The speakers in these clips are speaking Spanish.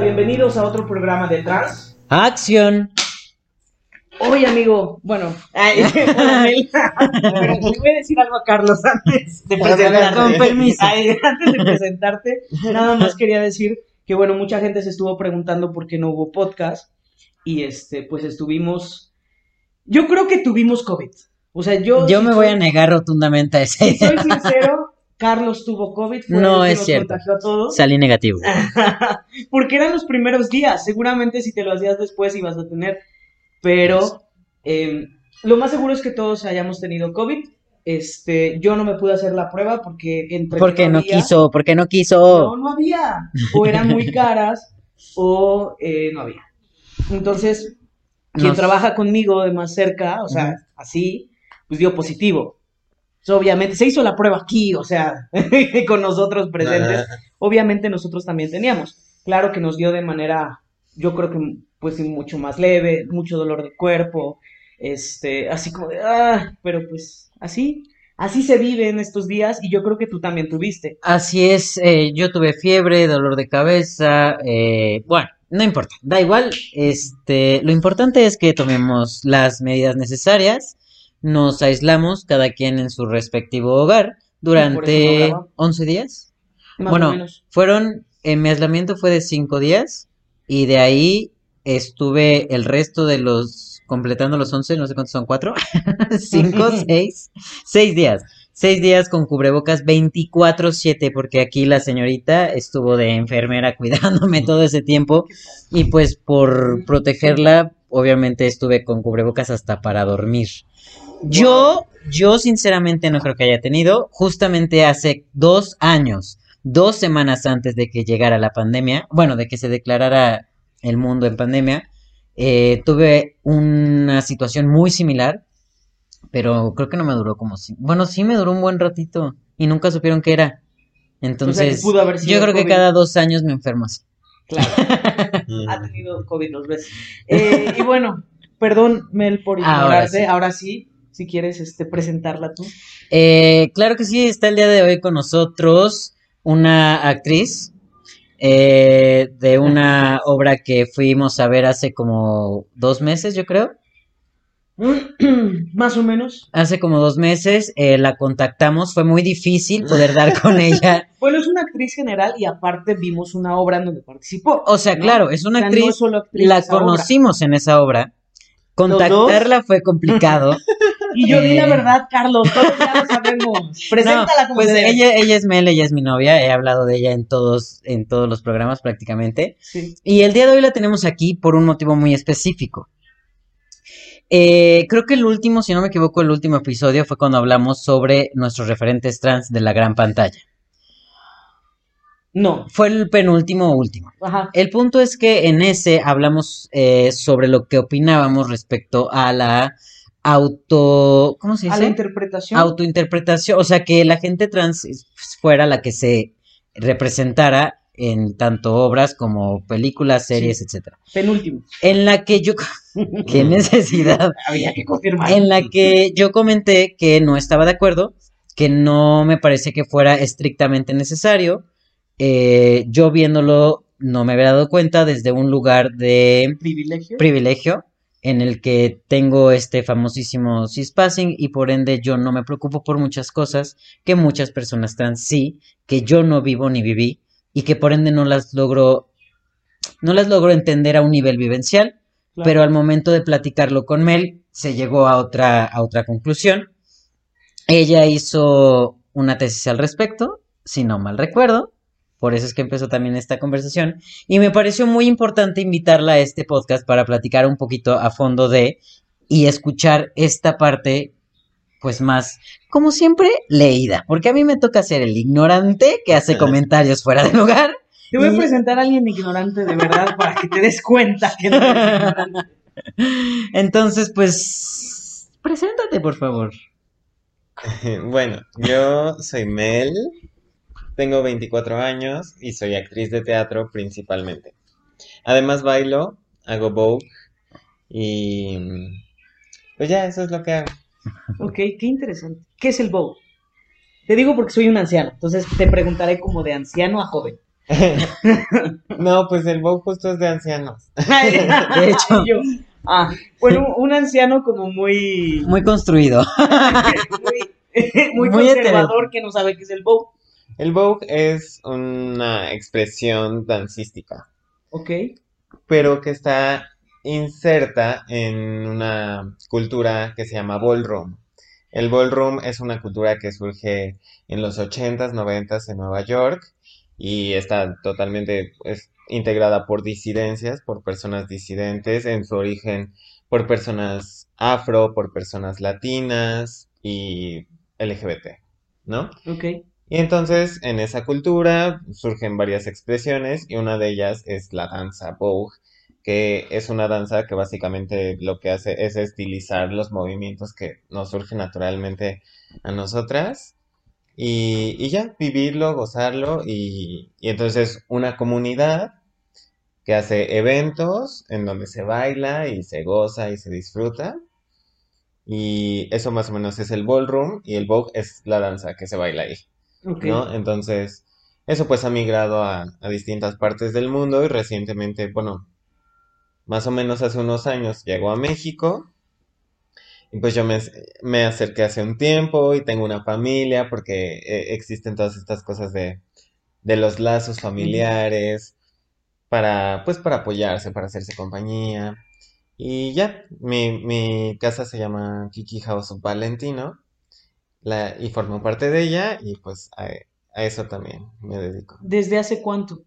bienvenidos a otro programa de Trans. ¡Acción! Oye, amigo, bueno, ay, pero le voy a decir algo a Carlos antes de presentarte. Con permiso. Ay, antes de presentarte, nada más quería decir que, bueno, mucha gente se estuvo preguntando por qué no hubo podcast. Y este, pues estuvimos. Yo creo que tuvimos COVID. O sea, yo. Yo si me voy a negar rotundamente a esa Si soy sincero, Carlos tuvo COVID. fue No el que es nos cierto. contagió a todos. Salí negativo. Porque eran los primeros días. Seguramente si te lo hacías después ibas a tener. Pero eh, lo más seguro es que todos hayamos tenido COVID. Este, yo no me pude hacer la prueba porque entre que Porque no había- quiso, porque no No, quiso. no había. O eran muy caras o eh, no había. Entonces, quien Nos- trabaja conmigo de más cerca, o sea, así, pues dio positivo. Entonces, obviamente, se hizo la prueba aquí, o sea, con nosotros presentes. Obviamente nosotros también teníamos. Claro que nos dio de manera, yo creo que pues mucho más leve, mucho dolor de cuerpo, este, así como de, ah, pero pues así, así se vive en estos días y yo creo que tú también tuviste. Así es, eh, yo tuve fiebre, dolor de cabeza, eh, bueno, no importa, da igual, este, lo importante es que tomemos las medidas necesarias, nos aislamos cada quien en su respectivo hogar no durante grabamos. 11 días. Más Bueno, o menos. Fueron, en mi aislamiento fue de 5 días y de ahí estuve el resto de los, completando los 11, no sé cuántos son, 4, 5, 6, 6 días. Seis días con cubrebocas 24/7 porque aquí la señorita estuvo de enfermera cuidándome todo ese tiempo y pues por protegerla obviamente estuve con cubrebocas hasta para dormir. Yo, yo sinceramente no creo que haya tenido, justamente hace dos años, dos semanas antes de que llegara la pandemia, bueno, de que se declarara el mundo en pandemia, eh, tuve una situación muy similar, pero creo que no me duró como si, bueno, sí me duró un buen ratito y nunca supieron qué era. Entonces, yo creo que cada dos años me enfermo así. Claro, ha tenido COVID dos veces. Eh, y bueno, perdón, Mel, por Ahora ignorarte. sí. Ahora sí, si quieres este, presentarla tú. Eh, claro que sí, está el día de hoy con nosotros una actriz eh, de una obra que fuimos a ver hace como dos meses, yo creo. Más o menos. Hace como dos meses eh, la contactamos, fue muy difícil poder dar con ella. Bueno, es una actriz general y aparte vimos una obra en donde participó. O sea, ¿no? claro, es O una no actriz, es solo actriz la obra. conocimos en esa obra. Contactarla fue complicado. Y yo di la Eh. verdad, Carlos, todos ya lo sabemos. Preséntala No, como pues ella, ella es Mel, ella es mi novia, he hablado de ella en todos, en todos los programas prácticamente. Sí. Y el día de hoy la tenemos aquí por un motivo muy específico. Eh, creo que el último, si no me equivoco, el último episodio fue cuando hablamos sobre nuestros referentes trans de la gran pantalla. No. Fue el penúltimo o último. Ajá. El punto es que en ese hablamos eh, sobre lo que opinábamos respecto a la auto... ¿Cómo se A la dice? interpretación. Autointerpretación, o sea, que la gente trans fuera la que se representara en tanto obras como películas, series, etcétera. Penúltimo. En la que yo, qué necesidad, Había que confirmar. en la que yo comenté que no estaba de acuerdo, que no me parece que fuera estrictamente necesario. Eh, yo viéndolo no me había dado cuenta desde un lugar de Privilegio. privilegio en el que tengo este famosísimo cispassing y por ende yo no me preocupo por muchas cosas que muchas personas trans sí, que yo no vivo ni viví y que por ende no las logro no las logro entender a un nivel vivencial, Claro. pero al momento de platicarlo con Mel se llegó a otra a otra conclusión. Ella hizo una tesis al respecto, si no mal recuerdo, por eso es que empezó también esta conversación. Y me pareció muy importante invitarla a este podcast para platicar un poquito a fondo de y escuchar esta parte, pues más, como siempre, leída. Porque a mí me toca ser el ignorante que hace comentarios fuera de lugar. Te voy a presentar a alguien ignorante de verdad para que te des cuenta que no eres ignorante. Entonces, pues, preséntate, por favor. Bueno, yo soy Mel, tengo 24 años y soy actriz de teatro principalmente. Además bailo, hago Vogue y pues ya, eso es lo que hago. Ok, qué interesante. ¿Qué es el bow? Te digo porque soy un anciano, entonces te preguntaré como de anciano a joven. No, pues el Vogue justo es de ancianos. De hecho. Yo, ah, bueno, un anciano como muy, Muy construido. muy, muy Muy conservador que no sabe qué es el bow. El Vogue es una expresión dancística, Ok, pero que está inserta en una cultura que se llama ballroom. El ballroom es una cultura que surge en los 80s, 90s en Nueva York y está totalmente integrada por disidencias, por personas disidentes, en su origen por personas afro, por personas latinas y LGBT, ¿no? ok. Y entonces en esa cultura surgen varias expresiones y una de ellas es la danza Vogue, que es una danza que básicamente lo que hace es estilizar los movimientos que nos surgen naturalmente a nosotras y, ya, vivirlo, gozarlo y, y entonces una comunidad que hace eventos en donde se baila y se goza y se disfruta. Y eso más o menos es el ballroom y el Vogue es la danza que se baila ahí. ¿No? Entonces, eso pues ha migrado a, a distintas partes del mundo y recientemente, bueno, más o menos hace unos años llegó a México y pues yo me, me acerqué hace un tiempo y tengo una familia porque eh, existen todas estas cosas de, de los lazos familiares para, pues para apoyarse, para hacerse compañía. Y ya, mi, mi casa se llama Kiki House Valentino la, y formo parte de ella y pues a, a eso también me dedico. ¿Desde hace cuánto?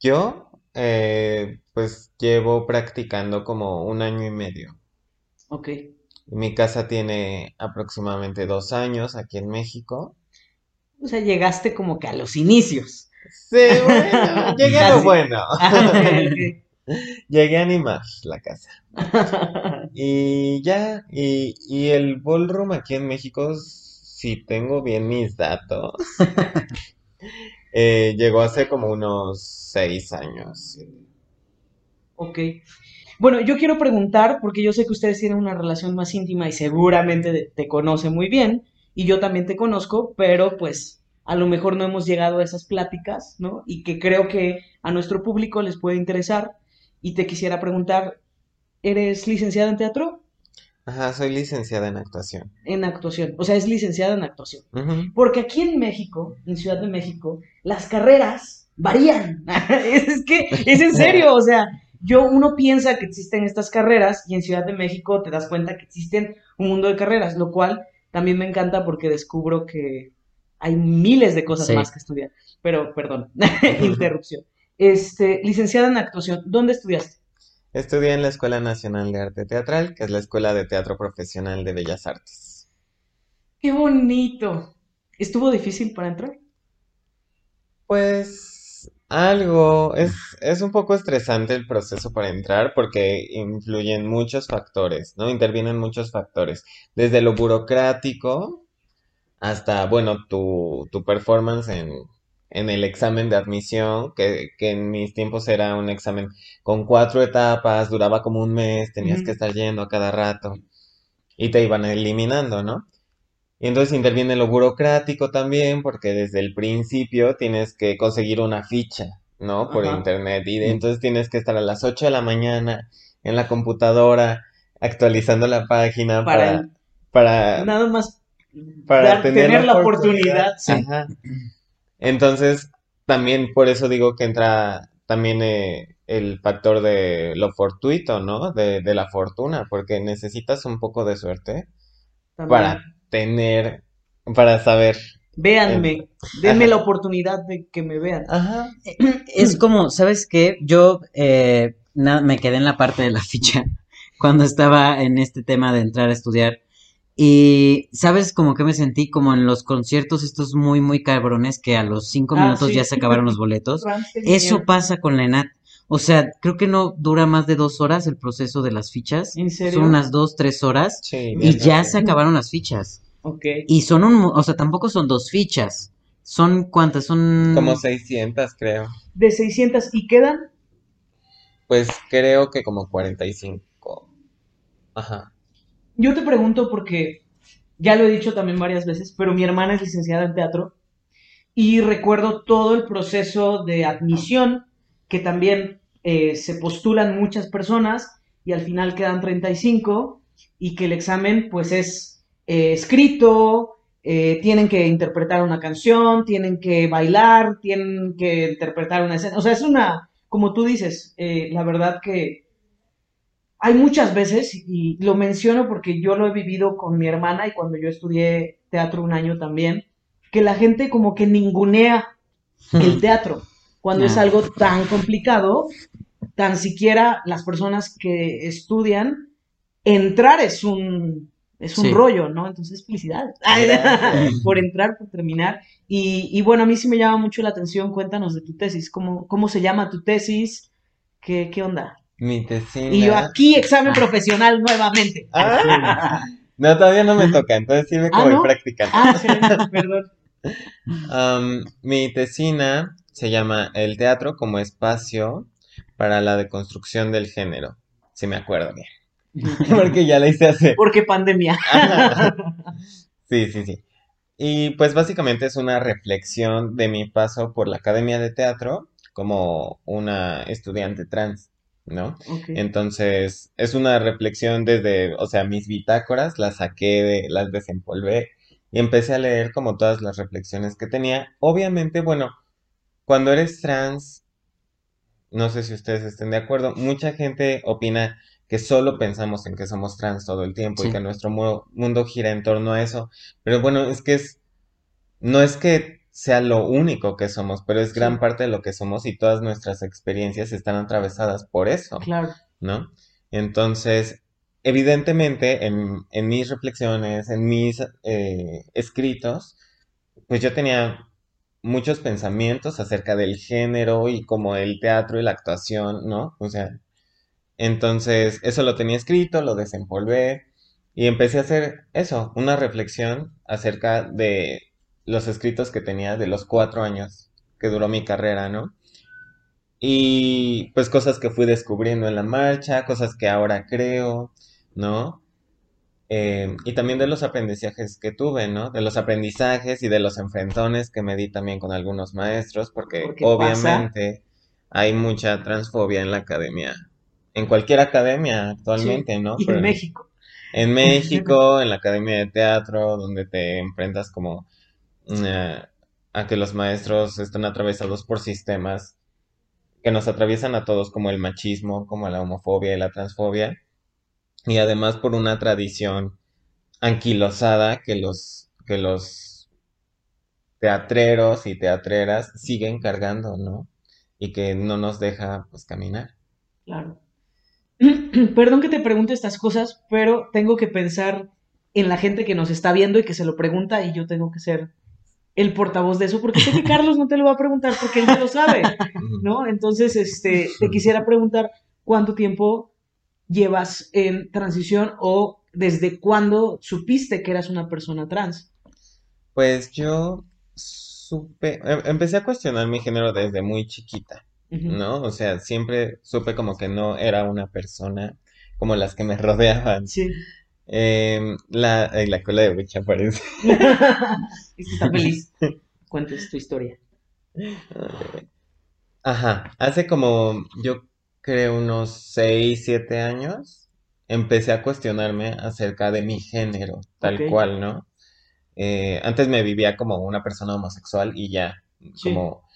Yo, eh, pues llevo practicando como un año y medio. Ok. Mi casa tiene aproximadamente dos años aquí en México. O sea, llegaste como que a los inicios. Sí, bueno, llegué a lo bueno. Llegué a animar la casa. Y ya, y, y el ballroom aquí en México, si tengo bien mis datos, eh, llegó hace como unos seis años. Ok. Bueno, yo quiero preguntar, porque yo sé que ustedes tienen una relación más íntima y seguramente te conoce muy bien, y yo también te conozco, pero pues a lo mejor no hemos llegado a esas pláticas, ¿no? Y que creo que a nuestro público les puede interesar. Y te quisiera preguntar, ¿eres licenciada en teatro? Ajá, soy licenciada en actuación. En actuación. O sea, es licenciada en actuación. Porque aquí en México, en Ciudad de México, las carreras varían. Es que, es en serio, o sea, yo, uno piensa que existen estas carreras y en Ciudad de México te das cuenta que existen un mundo de carreras, lo cual también me encanta porque descubro que hay miles de cosas Sí. más que estudiar. Pero, perdón, interrupción. Este, licenciada en actuación, ¿dónde estudiaste? Estudié en la Escuela Nacional de Arte Teatral, que es la Escuela de Teatro Profesional de Bellas Artes. ¡Qué bonito! ¿Estuvo difícil para entrar? Pues algo, es, es un poco estresante el proceso para entrar porque influyen muchos factores, ¿no? Intervienen muchos factores, desde lo burocrático hasta, bueno, tu, tu performance en, en el examen de admisión, que, que en mis tiempos era un examen con cuatro etapas, duraba como un mes, tenías que estar yendo a cada rato y te iban eliminando, ¿no? Y entonces interviene lo burocrático también, porque desde el principio tienes que conseguir una ficha, ¿no? Por Ajá. internet. Y de- entonces tienes que estar a las 8 de la mañana en la computadora actualizando la página Para- para, para, Nada más para dar- tener la oportunidad. sí. Ajá. Entonces, también por eso digo que entra también eh, el factor de lo fortuito, ¿no? De, de la fortuna, porque necesitas un poco de suerte También. para tener, para saber. Véanme, denme Ajá. la oportunidad de que me vean. Ajá. Es como, ¿sabes qué? Yo eh, me quedé en la parte de la ficha cuando estaba en este tema de entrar a estudiar. Y, ¿sabes como que me sentí como en los conciertos estos muy, muy cabrones que a los cinco Ah, minutos sí. ya se acabaron los boletos? Eso pasa con la ENAT. O sea, creo que no dura más de dos horas el proceso de las fichas. ¿En serio? Son unas dos, tres horas Sí, y bien ya se acabaron las fichas. Ok. Y son un, o sea, tampoco son dos fichas. Son cuántas, son Como 600, creo. De 600 y quedan. Pues creo que como 45. Ajá. Yo te pregunto porque ya lo he dicho también varias veces, pero mi hermana es licenciada en teatro y recuerdo todo el proceso de admisión, que también eh, se postulan muchas personas y al final quedan 35 y que el examen pues es eh, escrito, eh, tienen que interpretar una canción, tienen que bailar, tienen que interpretar una escena. O sea, es una, como tú dices, la verdad que hay muchas veces, y lo menciono porque yo lo he vivido con mi hermana y cuando yo estudié teatro un año también, que la gente como que ningunea el teatro cuando es algo tan complicado, tan siquiera las personas que estudian, entrar es un, es un rollo, ¿no? Entonces, felicidades por entrar, por terminar. Y, bueno, a mí sí me llama mucho la atención, cuéntanos de tu tesis, ¿cómo, cómo se llama tu tesis? ¿Qué, qué onda? Mi tesis. Y yo aquí, examen profesional nuevamente. Ah, no, todavía no me toca, entonces sí me ah, voy practicando. Ah, perdón mi tesina se llama El teatro como espacio para la deconstrucción del género, si me acuerdo bien. Porque ya la hice hace. Porque pandemia. sí, sí, sí. Y pues básicamente es una reflexión de mi paso por la Academia de Teatro como una estudiante trans, ¿no? Entonces, es una reflexión desde, o sea, mis bitácoras las saqué, de, las desempolvé y empecé a leer como todas las reflexiones que tenía. Obviamente, bueno, cuando eres trans, no sé si ustedes estén de acuerdo, mucha gente opina que solo pensamos en que somos trans todo el tiempo y que nuestro mundo gira en torno a eso. Pero bueno, es que es, no es que sea lo único que somos, pero es gran parte de lo que somos y todas nuestras experiencias están atravesadas por eso. Claro. ¿No? Entonces, evidentemente en, mis reflexiones, en mis eh, escritos, pues yo tenía muchos pensamientos acerca del género y como el teatro y la actuación, ¿no? O sea, entonces eso lo tenía escrito, lo desempolvé y empecé a hacer eso, una reflexión acerca de los escritos que tenía de los cuatro años que duró mi carrera, ¿no? Y pues cosas que fui descubriendo en la marcha, cosas que ahora creo, ¿no? Eh, y también de los aprendizajes que tuve, ¿no? De los aprendizajes y de los enfrentones que me di también con algunos maestros, porque, obviamente hay mucha transfobia en la academia, en cualquier academia actualmente, ¿no? Y en México. En México, en la academia de teatro, donde te enfrentas como eh, a que los maestros están atravesados por sistemas que nos atraviesan a todos, como el machismo, como la homofobia y la transfobia y además por una tradición anquilosada que los, que los teatreros y teatreras siguen cargando, ¿no? Y que no nos deja pues caminar. Claro. Perdón que te pregunte estas cosas, pero tengo que pensar en la gente que nos está viendo y que se lo pregunta y yo tengo que ser el portavoz de eso, porque sé que Carlos no te lo va a preguntar porque él ya lo sabe, ¿no? Entonces, este, te quisiera preguntar cuánto tiempo llevas en transición o desde cuándo supiste que eras una persona trans? Pues yo supe, em, empecé a cuestionar mi género desde muy chiquita, ¿no? O sea, siempre supe como que no era una persona como las que me rodeaban. Sí. Em, la, la cola de Witch aparece. está feliz. Cuentes tu historia. Ajá, hace como, yo creo unos 6, 7 años, empecé a cuestionarme acerca de mi género, tal cual, ¿no? Eh, antes me vivía como una persona homosexual y ya, como...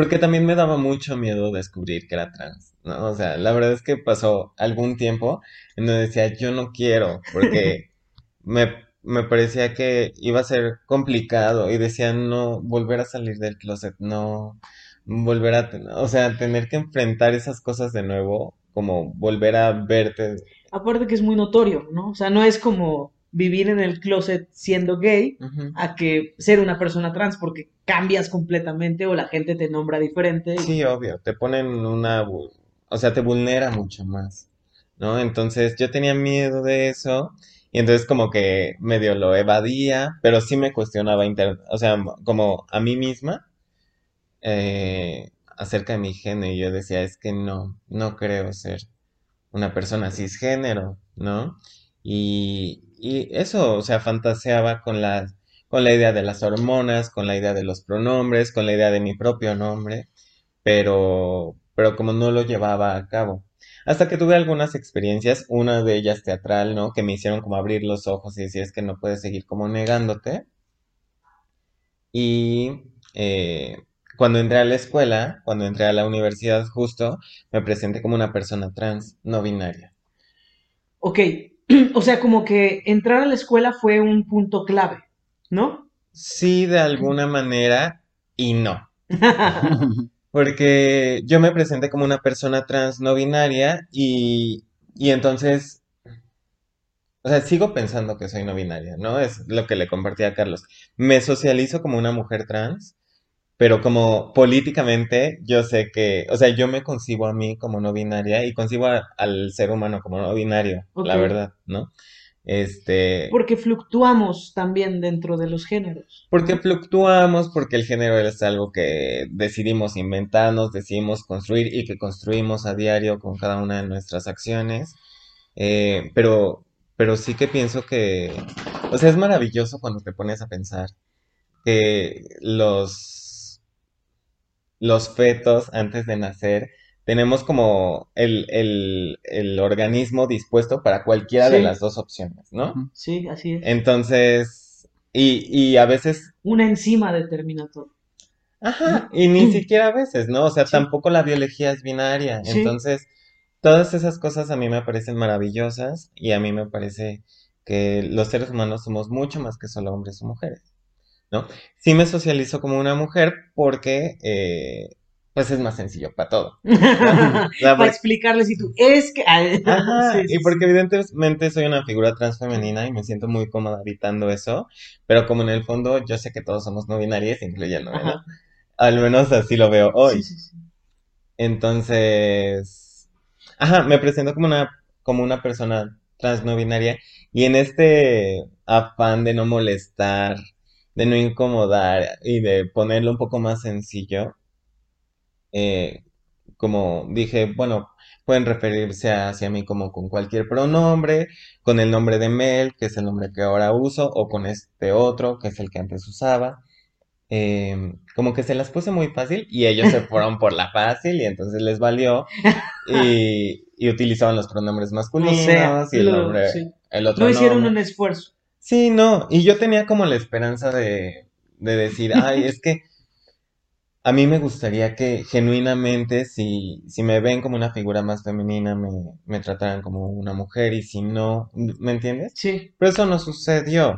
Porque también me daba mucho miedo descubrir que era trans, ¿no? O sea, la verdad es que pasó algún tiempo en donde decía, yo no quiero, porque me, me parecía que iba a ser complicado y decía, no, volver a salir del closet, no, volver a, o sea, tener que enfrentar esas cosas de nuevo, como volver a verte. Aparte que es muy notorio, ¿no? O sea, no es como vivir en el closet siendo gay a que ser una persona trans, porque cambias completamente o la gente te nombra diferente. Sí, obvio, te ponen una, o sea, te vulnera mucho más, ¿no? Entonces yo tenía miedo de eso. Y entonces como que medio lo evadía, pero sí me cuestionaba, inter o sea, como a mí misma, eh, acerca de mi género y yo decía, es que no, no creo ser una persona cisgénero, ¿no? Y, y eso, o sea, fantaseaba con la, con la idea de las hormonas, con la idea de los pronombres, con la idea de mi propio nombre, pero, pero como no lo llevaba a cabo. Hasta que tuve algunas experiencias, una de ellas teatral, ¿no? Que me hicieron como abrir los ojos y decir es que no puedes seguir como negándote. Y eh, cuando entré a la escuela, cuando entré a la universidad justo, me presenté como una persona trans, no binaria. Ok, o sea, como que entrar a la escuela fue un punto clave, ¿no? Sí, de alguna manera, y no. Porque yo me presenté como una persona trans no binaria y, y entonces, o sea, sigo pensando que soy no binaria, ¿no? Es lo que le compartí a Carlos. Me socializo como una mujer trans, pero como políticamente yo sé que, o sea, yo me concibo a mí como no binaria y concibo a- al ser humano como no binario, la verdad, ¿no? Este, Porque fluctuamos también dentro de los géneros. porque fluctuamos, porque el género es algo que decidimos inventarnos, decidimos construir y que construimos a diario con cada una de nuestras acciones. Eh, pero, pero sí que pienso que, o sea, es maravilloso cuando te pones a pensar que los, los fetos antes de nacer tenemos como el, el, el organismo dispuesto para cualquiera de las dos opciones, ¿no? Sí, así es. Entonces, y, y a veces Una enzima determina todo. Ajá, y ni siquiera a veces, ¿no? O sea, Sí. tampoco la biología es binaria. Sí. Entonces, todas esas cosas a mí me parecen maravillosas y a mí me parece que los seres humanos somos mucho más que solo hombres o mujeres, ¿no? Sí me socializo como una mujer porque, eh, pues es más sencillo para todo. Para explicarles si tú es que. Ajá, Sí, sí, y porque evidentemente soy una figura transfemenina y me siento muy cómoda habitando eso, pero como en el fondo yo sé que todos somos no binarias, incluyéndome, ¿no? Al menos así lo veo hoy. Sí. Entonces, ajá, me presento como una, como una persona trans no binaria y en este afán de no molestar, de no incomodar y de ponerlo un poco más sencillo, eh, como dije, bueno, pueden referirse hacia mí como con cualquier pronombre, con el nombre de Mel, que es el nombre que ahora uso, o con este otro, que es el que antes usaba. Eh, como que se las puse muy fácil y ellos se fueron por la fácil y entonces les valió y, y utilizaban los pronombres masculinos O sea, y el lo- nombre, sí. el otro No hicieron nombre. un esfuerzo. Sí, no, y yo tenía como la esperanza de, de decir, ay, es que a mí me gustaría que genuinamente, si, si me ven como una figura más femenina, me, me trataran como una mujer y si no, ¿me entiendes? Sí. Pero eso no sucedió.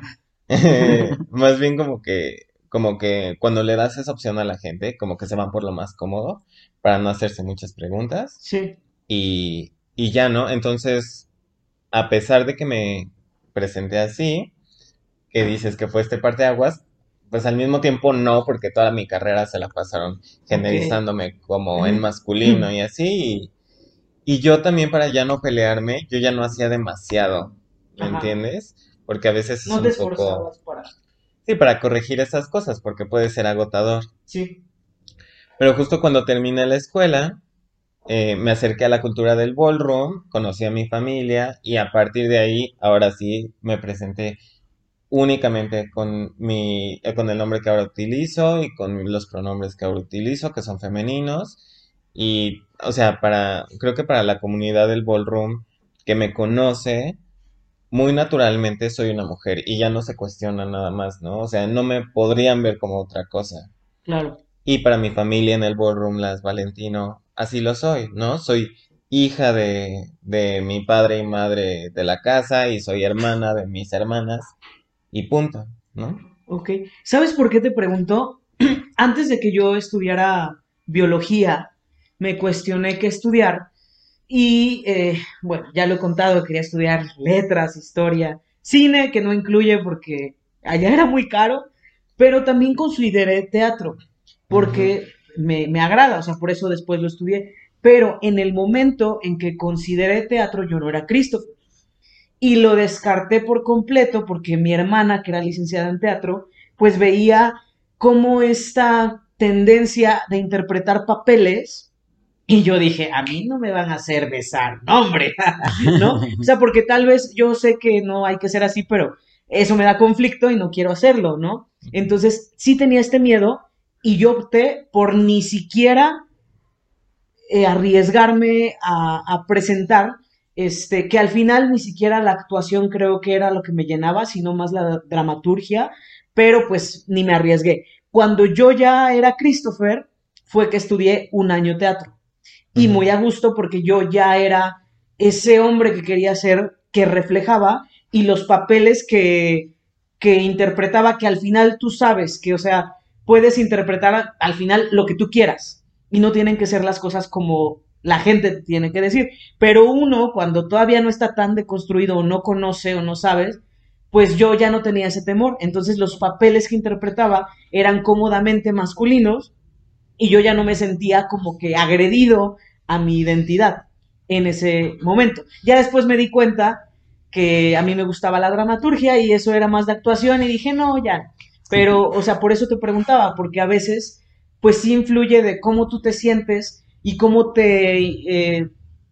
Más bien como que, como que cuando le das esa opción a la gente, como que se van por lo más cómodo para no hacerse muchas preguntas Sí. y, y ya, ¿no? Entonces, a pesar de que me presenté así, que dices que fue este parteaguas, pues al mismo tiempo no, porque toda mi carrera se la pasaron generizándome como en masculino y así. Y, y yo también para ya no pelearme, yo ya no hacía demasiado, ¿me Ajá. entiendes? Porque a veces es No un te poco... esforzabas para. Sí, para corregir esas cosas, porque puede ser agotador. Sí. Pero justo cuando terminé la escuela, eh, me acerqué a la cultura del ballroom, conocí a mi familia y a partir de ahí, ahora sí, me presenté únicamente con mi, eh, con el nombre que ahora utilizo y con los pronombres que ahora utilizo, que son femeninos. Y, o sea, para, creo que para la comunidad del ballroom que me conoce, muy naturalmente soy una mujer y ya no se cuestiona nada más, ¿no? O sea, no me podrían ver como otra cosa. Claro. Y para mi familia en el ballroom Las Valentino, así lo soy, ¿no? Soy hija de, de mi padre y madre de la casa y soy hermana de mis hermanas y punto, ¿no? Ok. ¿Sabes por qué te pregunto? Antes de que yo estudiara biología, me cuestioné qué estudiar. Y eh, bueno, ya lo he contado, quería estudiar letras, historia, cine, que no incluye porque allá era muy caro, pero también consideré teatro, porque me, me agrada, o sea, por eso después lo estudié. Pero en el momento en que consideré teatro, yo no era Christopher. Y lo descarté por completo porque mi hermana, que era licenciada en teatro, pues veía cómo esta tendencia de interpretar papeles, y yo dije, a mí no me van a hacer besar, no, hombre, ¿no? O sea, porque tal vez yo sé que no hay que ser así, pero eso me da conflicto y no quiero hacerlo, ¿no? Entonces, sí tenía este miedo y yo opté por ni siquiera eh, arriesgarme a, a, presentar, este, que al final ni siquiera la actuación creo que era lo que me llenaba, sino más la dramaturgia, pero pues ni me arriesgué. Cuando yo ya era Christopher, fue que estudié un año teatro. Y muy a gusto porque yo ya era ese hombre que quería ser, que reflejaba, y los papeles que, que interpretaba, que al final tú sabes que, o sea, puedes interpretar al final lo que tú quieras y no tienen que ser las cosas como la gente tiene que decir. Pero uno, cuando todavía no está tan deconstruido o no conoce o no sabes, pues yo ya no tenía ese temor. Entonces los papeles que interpretaba eran cómodamente masculinos y yo ya no me sentía como que agredido a mi identidad en ese momento. Ya después me di cuenta que a mí me gustaba la dramaturgia y eso era más de actuación y dije, no, ya. Pero, o sea, por eso te preguntaba, porque a veces, pues sí influye de cómo tú te sientes y cómo te, eh,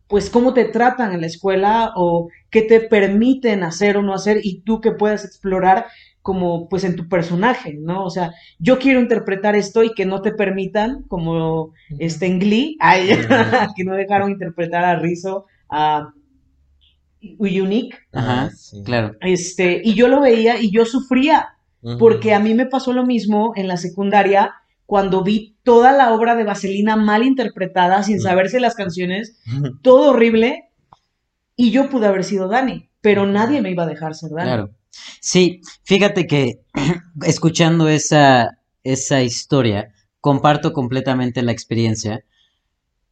pues cómo te tratan en la escuela o qué te permiten hacer o no hacer y tú que puedas explorar como pues en tu personaje, ¿no? O sea, yo quiero interpretar esto y que no te permitan, como este en Glee, que no dejaron interpretar a Rizzo, a Unique. Ajá, ah, claro. Este, y yo lo veía y yo sufría, porque a mí me pasó lo mismo en la secundaria cuando vi toda la obra de Vaselina mal interpretada, sin saberse las canciones, todo horrible, y yo pude haber sido Dani, pero nadie me iba a dejar ser Dani. Claro. Sí, fíjate que escuchando esa, esa historia, comparto completamente la experiencia.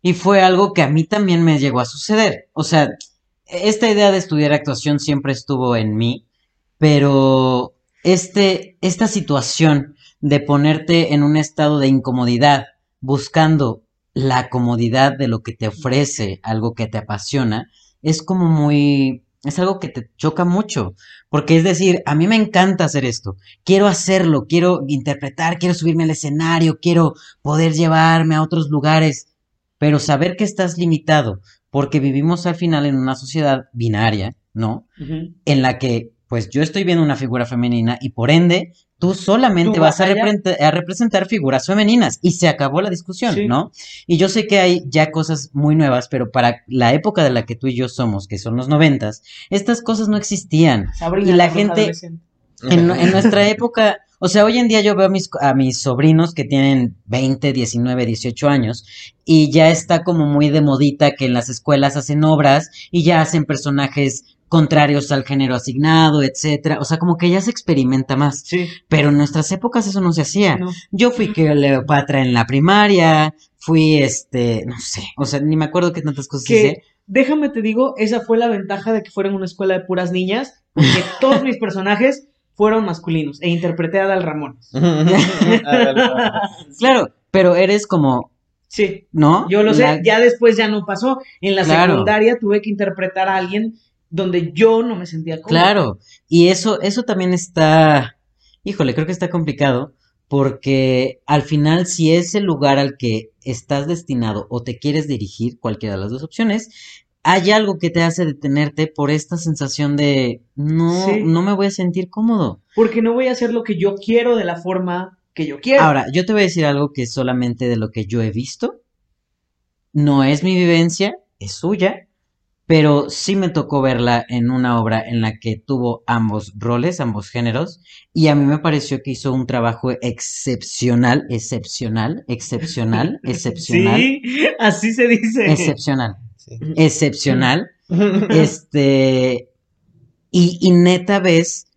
Y fue algo que a mí también me llegó a suceder. O sea, esta idea de estudiar actuación siempre estuvo en mí, pero este, esta situación de ponerte en un estado de incomodidad, buscando la comodidad de lo que te ofrece algo que te apasiona, es como muy es algo que te choca mucho, porque es decir, a mí me encanta hacer esto, quiero hacerlo, quiero interpretar, quiero subirme al escenario, quiero poder llevarme a otros lugares, pero saber que estás limitado, porque vivimos al final en una sociedad binaria, ¿no? En la que, pues yo estoy viendo una figura femenina y por ende tú solamente vas, a, representar figuras femeninas y se acabó la discusión, ¿no? Y yo sé que hay ya cosas muy nuevas, pero para la época de la que tú y yo somos, que son los noventas, estas cosas no existían. y la gente, en, nuestra época, o sea, hoy en día yo veo a mis, a mis sobrinos que tienen 20, 19, 18 años y ya está como muy de modita que en las escuelas hacen obras y ya hacen personajes contrarios al género asignado, etcétera. O sea, como que ya se experimenta más. Sí. Pero en nuestras épocas eso no se hacía. Yo fui que Leopatra en la primaria, fui este, no sé, o sea, ni me acuerdo qué tantas cosas hice. Déjame te digo, esa fue la ventaja de que fuera en una escuela de puras niñas, porque todos mis personajes fueron masculinos e interpreté a Dal Ramón. claro, pero eres como Sí. ¿No? Yo lo sé, ya después ya no pasó. En la secundaria tuve que interpretar a alguien donde yo no me sentía cómodo. Claro, y eso, eso también está, híjole, creo que está complicado, porque al final si es el lugar al que estás destinado o te quieres dirigir, cualquiera de las dos opciones, hay algo que te hace detenerte por esta sensación de no, no me voy a sentir cómodo. Porque no voy a hacer lo que yo quiero de la forma que yo quiero. Ahora, yo te voy a decir algo que solamente de lo que yo he visto. No es mi vivencia, es suya pero sí me tocó verla en una obra en la que tuvo ambos roles, ambos géneros, y a mí me pareció que hizo un trabajo excepcional, excepcional, excepcional, excepcional. Sí, así se dice. Excepcional. Excepcional. este. Y, y, neta ves.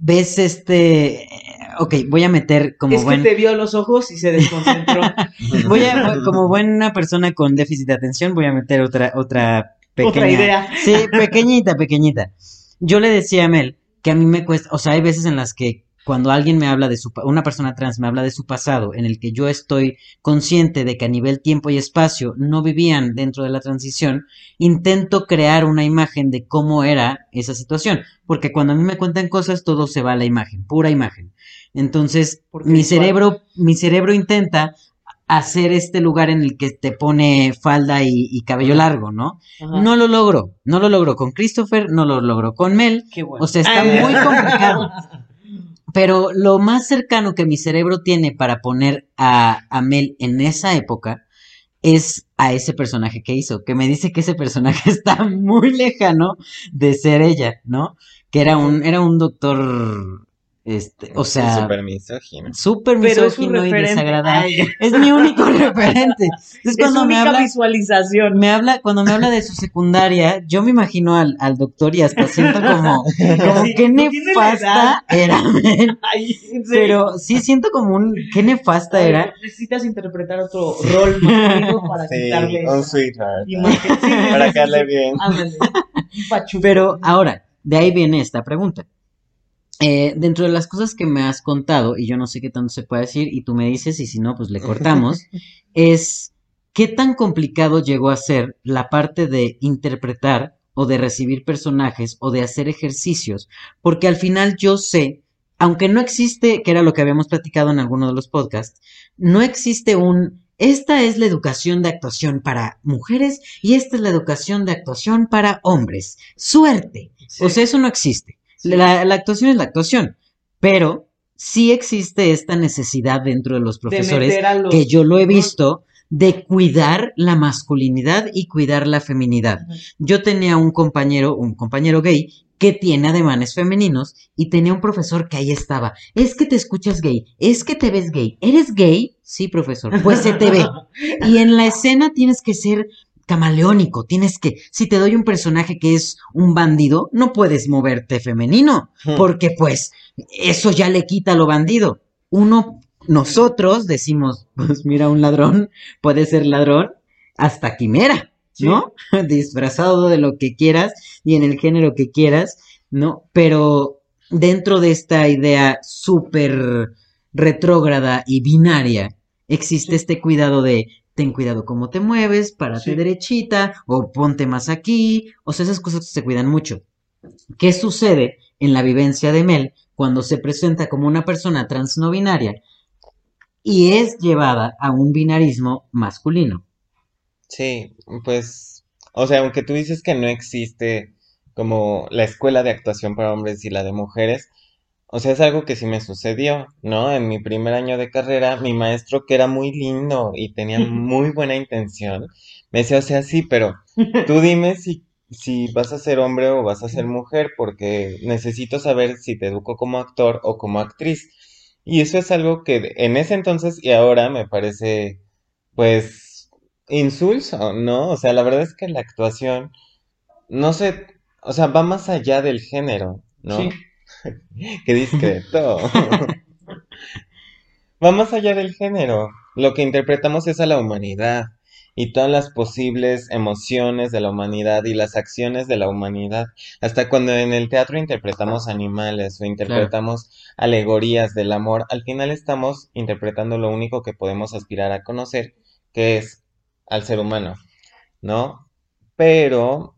ves este ok, voy a meter como es que te vio los ojos y se desconcentró. voy a, como buena persona con déficit de atención, voy a meter otra, otra pequeña. Otra idea. Sí, pequeñita, pequeñita. Yo le decía a Mel que a mí me cuesta, o sea, hay veces en las que cuando alguien me habla de su, una persona trans me habla de su pasado, en el que yo estoy consciente de que a nivel tiempo y espacio no vivían dentro de la transición, intento crear una imagen de cómo era esa situación, porque cuando a mí me cuentan cosas todo se va a la imagen, pura imagen. Entonces, mi cerebro, mi cerebro intenta hacer este lugar en el que te pone falda y, cabello largo, ¿no? No lo logro, no lo logro con Christopher, no lo logro con Mel. Qué bueno. O sea, está muy complicado. Pero lo más cercano que mi cerebro tiene para poner a, a Mel en esa época es a ese personaje que hizo, que me dice que ese personaje está muy lejano de ser ella, ¿no? Que era un, era un doctor este, o sea, súper misógino. Súper misógino y desagradable. Es mi único referente. es cuando me habla visualización. Me habla cuando me habla de su secundaria, yo me imagino al, al doctor y hasta siento como, como qué nefasta era. Pero sí siento como un qué nefasta era. Necesitas interpretar otro rol para sí, quitarle un sweetheart. para que bien. Pero ahora, de ahí viene esta pregunta. Eh, dentro de las cosas que me has contado, y yo no sé qué tanto se puede decir, y tú me dices, y si no, pues le cortamos, es qué tan complicado llegó a ser la parte de interpretar o de recibir personajes o de hacer ejercicios, porque al final yo sé, aunque no existe, que era lo que habíamos platicado en alguno de los podcasts, no existe un esta es la educación de actuación para mujeres y esta es la educación de actuación para hombres. Suerte. O sea, eso no existe. La, actuación es la actuación, pero sí existe esta necesidad dentro de los profesores, que yo lo he visto, de cuidar la masculinidad y cuidar la feminidad. Yo tenía un compañero, un compañero gay, que tiene ademanes femeninos y tenía un profesor que ahí estaba. Es que te escuchas gay, es que te ves gay. ¿Eres gay? Sí, profesor. Pues se te ve. Y en la escena tienes que ser camaleónico, tienes que, si te doy un personaje que es un bandido, no puedes moverte femenino, hmm. porque pues eso ya le quita lo bandido. Uno, nosotros decimos, pues mira, un ladrón puede ser ladrón hasta quimera, ¿no? Disfrazado de lo que quieras y en el género que quieras, ¿no? Pero dentro de esta idea súper retrógrada y binaria, existe este cuidado de ten cuidado cómo te mueves, párate derechita, o ponte más aquí, o sea, esas cosas se cuidan mucho. ¿Qué sucede en la vivencia de Mel cuando se presenta como una persona trans no binaria y es llevada a un binarismo masculino? Sí, pues, o sea, aunque tú dices que no existe como la escuela de actuación para hombres y la de mujeres, o sea, es algo que sí me sucedió, ¿no? En mi primer año de carrera, mi maestro, que era muy lindo y tenía muy buena intención, me decía, o sea, sí, pero tú dime si, si vas a ser hombre o vas a ser mujer, porque necesito saber si te educo como actor o como actriz. Y eso es algo que en ese entonces y ahora me parece, pues, insulso, ¿no? O sea, la verdad es que la actuación, no sé, o sea, va más allá del género, ¿no? Sí. Qué discreto. Va más allá del género. Lo que interpretamos es a la humanidad y todas las posibles emociones de la humanidad y las acciones de la humanidad. Hasta cuando en el teatro interpretamos animales o interpretamos alegorías del amor, al final estamos interpretando lo único que podemos aspirar a conocer, que es al ser humano, ¿no? Pero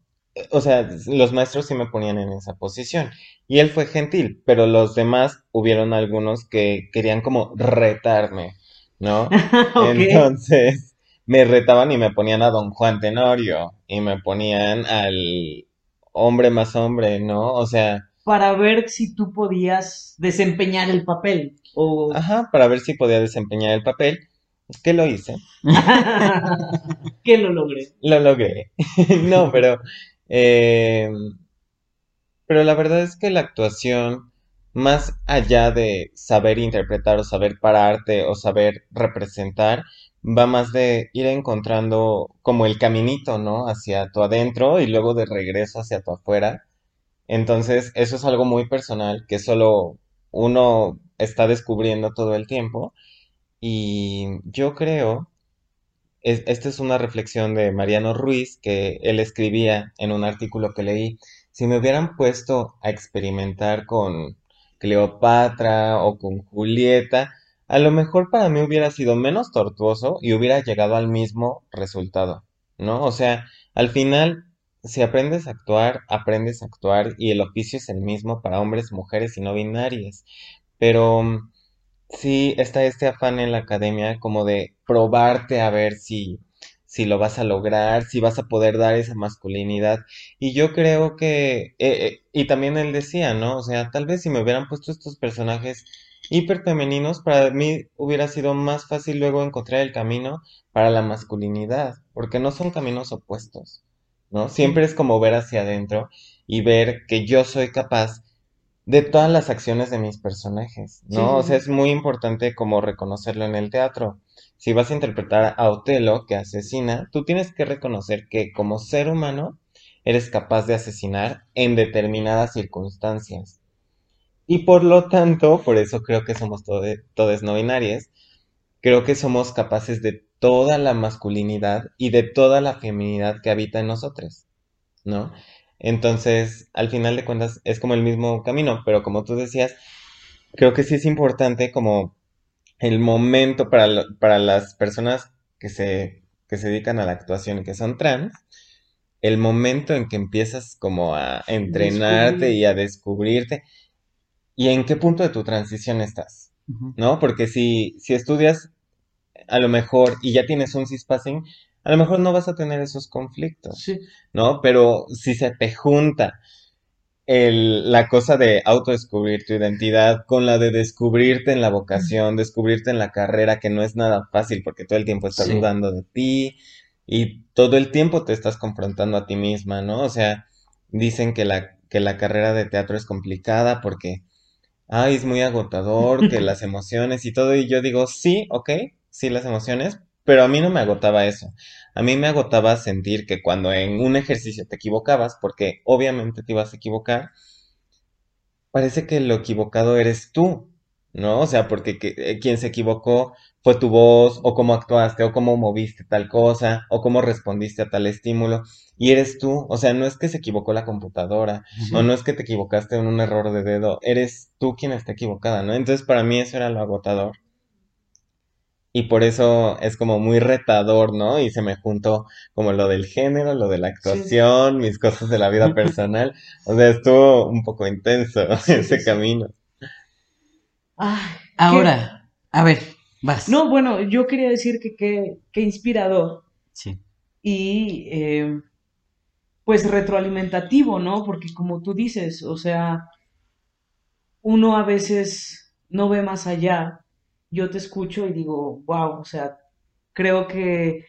o sea, los maestros sí me ponían en esa posición. Y él fue gentil, pero los demás hubieron algunos que querían como retarme, ¿no? Entonces me retaban y me ponían a don Juan Tenorio y me ponían al hombre más hombre, ¿no? O sea... Para ver si tú podías desempeñar el papel. O... Ajá, para ver si podía desempeñar el papel. ¿Qué lo hice? ¿Qué lo logré? Lo logré. no, pero eh, pero la verdad es que la actuación, más allá de saber interpretar o saber pararte o saber representar, va más de ir encontrando como el caminito, ¿no? Hacia tu adentro y luego de regreso hacia tu afuera. Entonces, eso es algo muy personal que solo uno está descubriendo todo el tiempo. Y yo creo esta es una reflexión de Mariano Ruiz que él escribía en un artículo que leí. Si me hubieran puesto a experimentar con Cleopatra o con Julieta, a lo mejor para mí hubiera sido menos tortuoso y hubiera llegado al mismo resultado, ¿no? O sea, al final, si aprendes a actuar, aprendes a actuar y el oficio es el mismo para hombres, mujeres y no binarias. Pero Sí, está este afán en la academia como de probarte a ver si, si lo vas a lograr, si vas a poder dar esa masculinidad. Y yo creo que, eh, eh, y también él decía, ¿no? O sea, tal vez si me hubieran puesto estos personajes hiper femeninos, para mí hubiera sido más fácil luego encontrar el camino para la masculinidad, porque no son caminos opuestos, ¿no? Siempre es como ver hacia adentro y ver que yo soy capaz de todas las acciones de mis personajes, Sí, ¿no? sí, O sea, es muy importante como reconocerlo en el teatro. Si vas a interpretar a Otelo que asesina, tú tienes que reconocer que como ser humano eres capaz de asesinar en determinadas circunstancias. Y por lo tanto, por eso creo que somos todes no binarias, creo que somos capaces de toda la masculinidad y de toda la feminidad que habita en nosotros, ¿no? Entonces, al final de cuentas, es como el mismo camino, pero como tú decías, creo que sí es importante como el momento para, lo- para las personas que se, que se dedican a la actuación y que son trans, el momento en que empiezas como a entrenarte Descubrir. y a descubrirte y en qué punto de tu transición estás. ¿no? Porque si, si estudias a lo mejor y ya tienes un cispassing, a lo mejor no vas a tener esos conflictos. Sí. ¿no? Pero si se te junta el, la cosa de autodescubrir tu identidad con la de descubrirte en la vocación, descubrirte en la carrera, que no es nada fácil porque todo el tiempo estás Sí. dudando de ti y todo el tiempo te estás confrontando a ti misma, ¿no? O sea, dicen que la, que la carrera de teatro es complicada porque, ay, es muy agotador, que las emociones y todo, y yo digo, sí, ok, sí, las emociones, pero a mí no me agotaba eso. A mí me agotaba sentir que cuando en un ejercicio te equivocabas, porque obviamente te ibas a equivocar, parece que lo equivocado eres tú, ¿no? O sea, porque que- eh, quien se equivocó fue tu voz, o cómo actuaste, o cómo moviste tal cosa, o cómo respondiste a tal estímulo, y eres tú. O sea, no es que se equivocó la computadora, o no es que te equivocaste en un error de dedo, eres tú quien está equivocada, ¿no? Entonces, para mí eso era lo agotador. Y por eso es como muy retador, ¿no? Y se me juntó como lo del género, lo de la actuación, mis cosas de la vida personal. O sea, estuvo un poco intenso Sí, ese sí, camino. Ay, qué- Ahora, a ver, vas. No, bueno, yo quería decir que qué qué inspirador Sí. y eh, pues retroalimentativo, ¿no? Porque como tú dices, o sea, uno a veces no ve más allá. Yo te escucho y digo, wow, o sea, creo que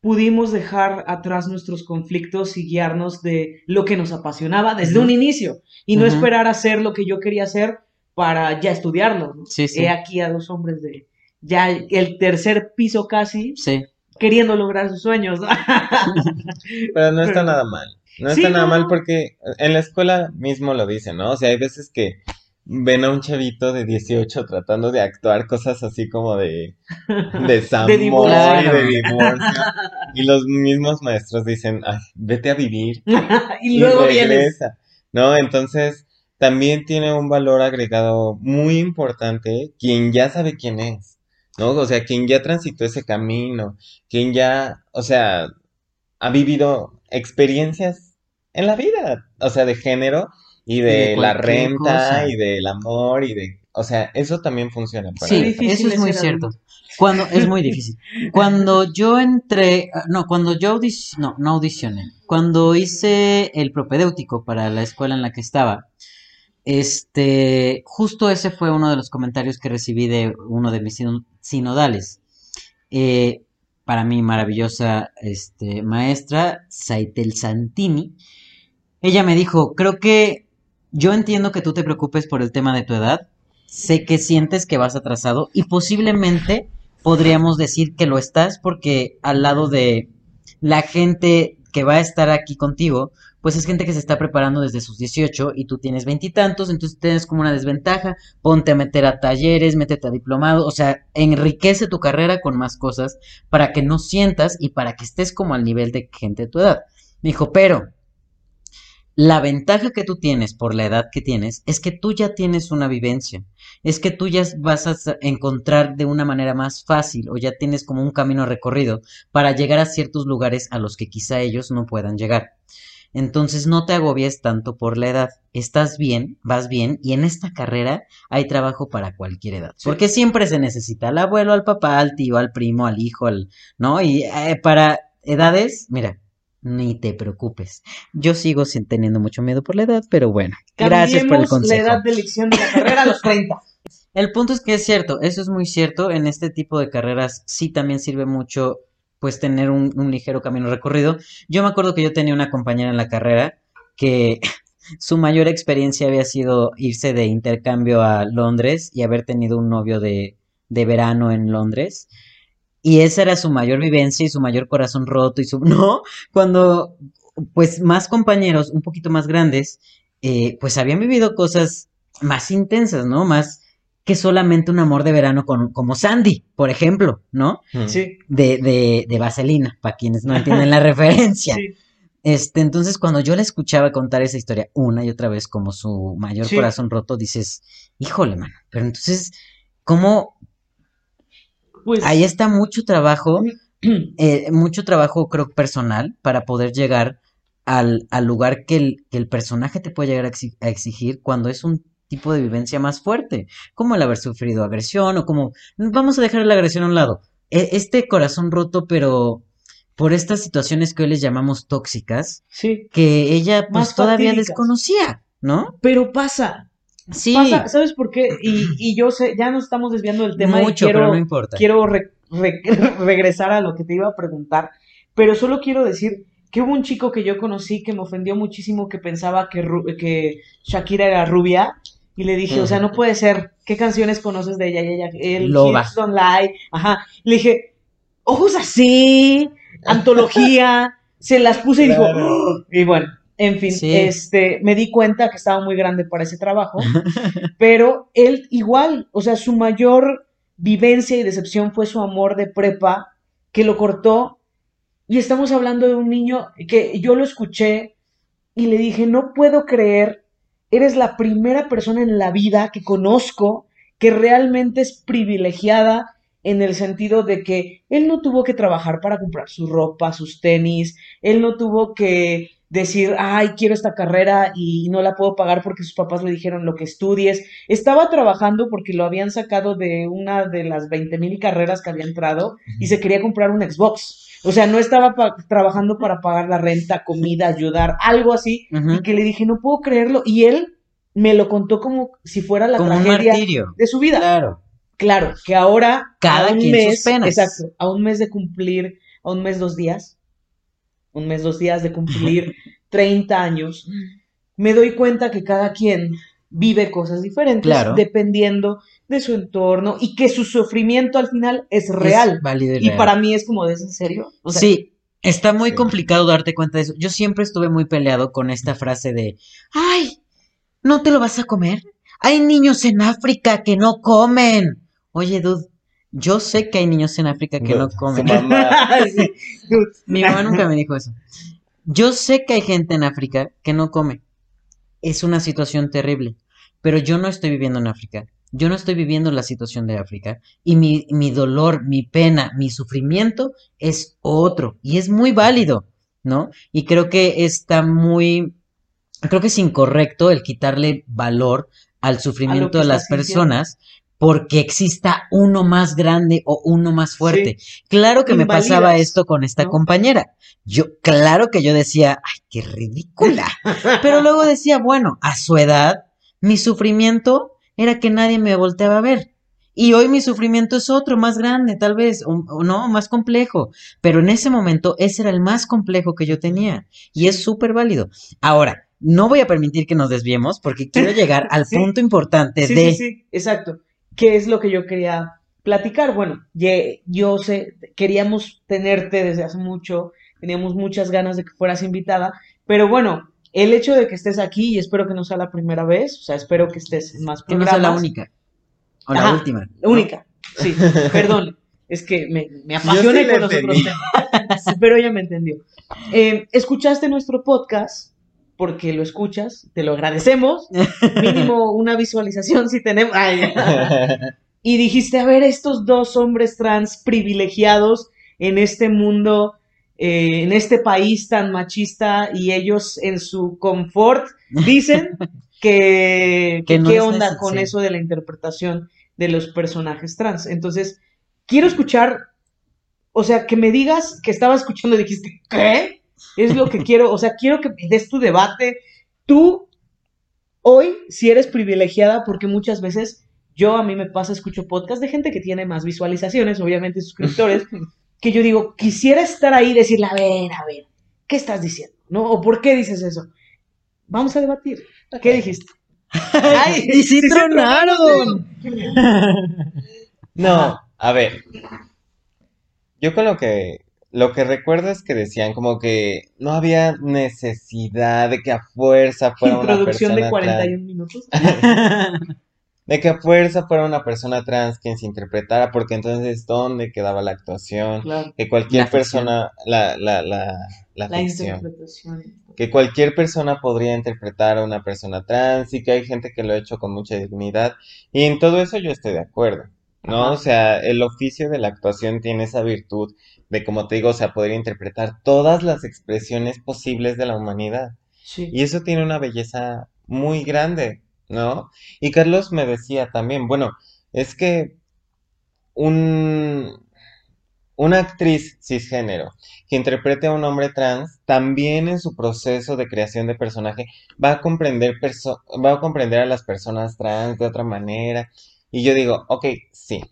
pudimos dejar atrás nuestros conflictos y guiarnos de lo que nos apasionaba desde un inicio y no esperar a hacer lo que yo quería hacer para ya estudiarlo, ¿no? Sí, sí. He aquí a dos hombres de ya el tercer piso casi Sí. queriendo lograr sus sueños. ¿no? Pero no está Pero- nada mal. No Sí, está nada no, mal porque en la escuela mismo lo dicen, ¿no? O sea, hay veces que ven a un chavito de 18 tratando de actuar cosas así como de desamor De divorcio. y de divorcio. Y los mismos maestros dicen, ay, vete a vivir y luego vienes. regresa, ¿no? Entonces, también tiene un valor agregado muy importante quien ya sabe quién es, ¿no? O sea, quien ya transitó ese camino, quien ya, o sea, ha vivido experiencias en la vida, o sea, de género y de de la renta cosa. y del amor y de, o sea, eso también funciona para Sí, eso. es muy cierto. Cuando, es muy difícil. Cuando yo entré, ah, no, cuando yo audic- no, no audicioné, cuando hice el propedéutico para la escuela en la que estaba, este, justo ese fue uno de los comentarios que recibí de uno de mis sino- sinodales. Eh, para mí, maravillosa, este, maestra, Saitel Santini. Ella me dijo, creo que yo entiendo que tú te preocupes por el tema de tu edad, sé que sientes que vas atrasado y posiblemente podríamos decir que lo estás porque al lado de la gente que va a estar aquí contigo, pues es gente que se está preparando desde sus 18 y tú tienes veintitantos, entonces tienes como una desventaja, ponte a meter a talleres, métete a diplomado, o sea, enriquece tu carrera con más cosas para que no sientas y para que estés como al nivel de gente de tu edad. Me dijo, pero la ventaja que tú tienes por la edad que tienes es que tú ya tienes una vivencia, es que tú ya vas a encontrar de una manera más fácil o ya tienes como un camino recorrido para llegar a ciertos lugares a los que quizá ellos no puedan llegar. Entonces no te agobies tanto por la edad. Estás bien, vas bien y en esta carrera hay trabajo para cualquier edad. Sí. Porque siempre se necesita al abuelo, al papá, al tío, al primo, al hijo, al, ¿no? Y eh, para edades, mira, ni te preocupes. Yo sigo sin teniendo mucho miedo por la edad, pero bueno, gracias por el Cambiemos la consejo. edad de elección de la carrera a los 30. El punto es que es cierto, eso es muy cierto. En este tipo de carreras sí también sirve mucho, pues, tener un, un ligero camino recorrido. Yo me acuerdo que yo tenía una compañera en la carrera que su mayor experiencia había sido irse de intercambio a Londres y haber tenido un novio de, de verano en Londres. Y esa era su mayor vivencia y su mayor corazón roto y su... No, cuando pues más compañeros, un poquito más grandes, eh, pues habían vivido cosas más intensas, ¿no? Más que solamente un amor de verano con, como Sandy, por ejemplo, ¿no? Mm. Sí, De, de, de Vaselina, para quienes no entienden la referencia. sí. Este, entonces, cuando yo la escuchaba contar esa historia una y otra vez como su mayor Sí. corazón roto, dices, híjole, mano, pero entonces, ¿cómo? Pues Ahí está mucho trabajo, eh, mucho trabajo, creo, personal para poder llegar al, al lugar que el, que el personaje te puede llegar a, exi- a exigir cuando es un tipo de vivencia más fuerte, como el haber sufrido agresión o como, vamos a dejar la agresión a un lado, E- este corazón roto, pero por estas situaciones que hoy les llamamos tóxicas, sí. que ella pues Más todavía fatídicas. desconocía, ¿no? Pero pasa. Sí, Pasa, ¿sabes por qué? Y, y yo sé, ya nos estamos desviando del tema y mucho, quiero, pero no importa. quiero re- re- regresar a lo que te iba a preguntar, pero solo quiero decir que hubo un chico que yo conocí que me ofendió muchísimo que pensaba que, Shakira era rubia y le dije, o sea, no puede ser, ¿qué canciones conoces de ella? Y ella, el Loba. Don't Lie, ajá, le dije, ojos así, antología, se las puse y dijo. "Oh", y bueno, en fin, Sí. este, me di cuenta que estaba muy grande para ese trabajo, pero él igual, o sea, su mayor vivencia y decepción fue su amor de prepa, que lo cortó, y estamos hablando de un niño que yo lo escuché y le dije, no puedo creer, eres la primera persona en la vida que conozco que realmente es privilegiada en el sentido de que él no tuvo que trabajar para comprar su ropa, sus tenis, él no tuvo que decir, ay, quiero esta carrera y no la puedo pagar porque sus papás le dijeron lo que estudies. Estaba trabajando porque lo habían sacado de una de las 20 mil carreras que había entrado y se quería comprar un Xbox. O sea, no estaba pa- trabajando para pagar la renta, comida, ayudar, algo así. Y que le dije, no puedo creerlo. Y él me lo contó como si fuera la Como tragedia de su vida. Claro. Claro, que ahora, Cada a un quien mes, sus penas. exacto, a un mes de cumplir, a un mes, dos días, un mes, dos días de cumplir 30 años, me doy cuenta que cada quien vive cosas diferentes Claro. dependiendo de su entorno y que su sufrimiento al final es real. Es válido y real. para mí es como de, ¿es en serio? O sea, sí, está muy Sí. complicado darte cuenta de eso. Yo siempre estuve muy peleado con esta frase de, ay, ¿no te lo vas a comer? Hay niños en África que no comen. Oye, dude, yo sé que hay niños en África que no comen. mamá. Sí. Mi mamá nunca me dijo eso. Yo sé que hay gente en África que no come. Es una situación terrible, pero yo no estoy viviendo en África. Yo no estoy viviendo la situación de África. Y mi, mi dolor, mi pena, mi sufrimiento es otro. Y es muy válido, ¿no? Y creo que está muy... Creo que es incorrecto el quitarle valor al sufrimiento de las sintiendo. personas porque exista uno más grande o uno más fuerte. Claro que me pasaba esto con esta ¿no? compañera. Yo, claro que yo decía, ay, qué ridícula. Pero luego decía, bueno, a su edad, mi sufrimiento era que nadie me volteaba a ver. Y hoy mi sufrimiento es otro, más grande, tal vez, o, o no, más complejo. Pero en ese momento, ese era el más complejo que yo tenía. Y es súper válido. Ahora, no voy a permitir que nos desviemos porque quiero llegar al Sí. punto importante Sí, de... sí, sí, exacto. ¿Qué es lo que yo quería platicar? Bueno, yo sé, queríamos tenerte desde hace mucho, teníamos muchas ganas de que fueras invitada, pero bueno, el hecho de que estés aquí, y espero que no sea la primera vez, o sea, espero que estés en más Que no programas. sea la única. O la Ajá, última. La única, sí, perdón, es que me, me apasioné sí con los otros temas, pero ella me entendió. Eh, escuchaste nuestro podcast, porque lo escuchas, te lo agradecemos, mínimo una visualización si tenemos. Ay, y dijiste, a ver, estos dos hombres trans privilegiados en este mundo eh, en este país tan machista y ellos en su confort dicen que, Que no qué onda con eso de la interpretación de los personajes trans. Entonces, quiero escuchar, o sea, que me digas que estaba escuchando y dijiste, ¿qué? Es lo que quiero, o sea, quiero que me des tu debate. Tú, hoy, si eres privilegiada, porque muchas veces yo a mí me pasa, escucho podcast de gente que tiene más visualizaciones, obviamente suscriptores, que yo digo, quisiera estar ahí y decirle, a ver, a ver, ¿qué estás diciendo? ¿No? ¿O por qué dices eso? Vamos a debatir. ¿Qué dijiste? Ay, ¡Y sí se tronaron! No, a ver. Yo con lo que lo que recuerdo es que decían como que no había necesidad de que a fuerza fuera una Introducción de persona trans. 41 minutos. De que a fuerza fuera una persona trans quien se interpretara, porque entonces ¿dónde quedaba la actuación? Claro. Que cualquier La persona, la, la, la, la La ficción. interpretación. que cualquier persona podría interpretar a una persona trans y que hay gente que lo ha hecho con mucha dignidad. Y en todo eso yo estoy de acuerdo, ¿no? Ajá. O sea, el oficio de la actuación tiene esa virtud de, como te digo, o sea, poder interpretar todas las expresiones posibles de la humanidad. Sí. Y eso tiene una belleza muy grande, ¿no? Y Carlos me decía también, bueno, es que un, una actriz cisgénero que interprete a un hombre trans, también en su proceso de creación de personaje va a comprender perso- va a comprender a las personas trans de otra manera. Y yo digo, ok, sí.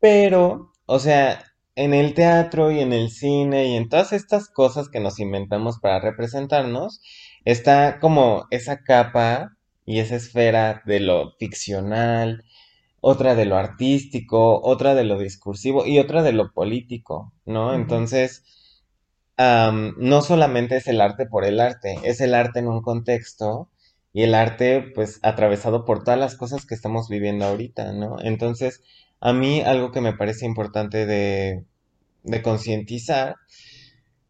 Pero, o sea, en el teatro y en el cine y en todas estas cosas que nos inventamos para representarnos, está como esa capa y esa esfera de lo ficcional, otra de lo artístico, otra de lo discursivo y otra de lo político, ¿no? Entonces, am, no solamente es el arte por el arte, es el arte en un contexto y el arte, pues, atravesado por todas las cosas que estamos viviendo ahorita, ¿no? Entonces, a mí algo que me parece importante de, concientizar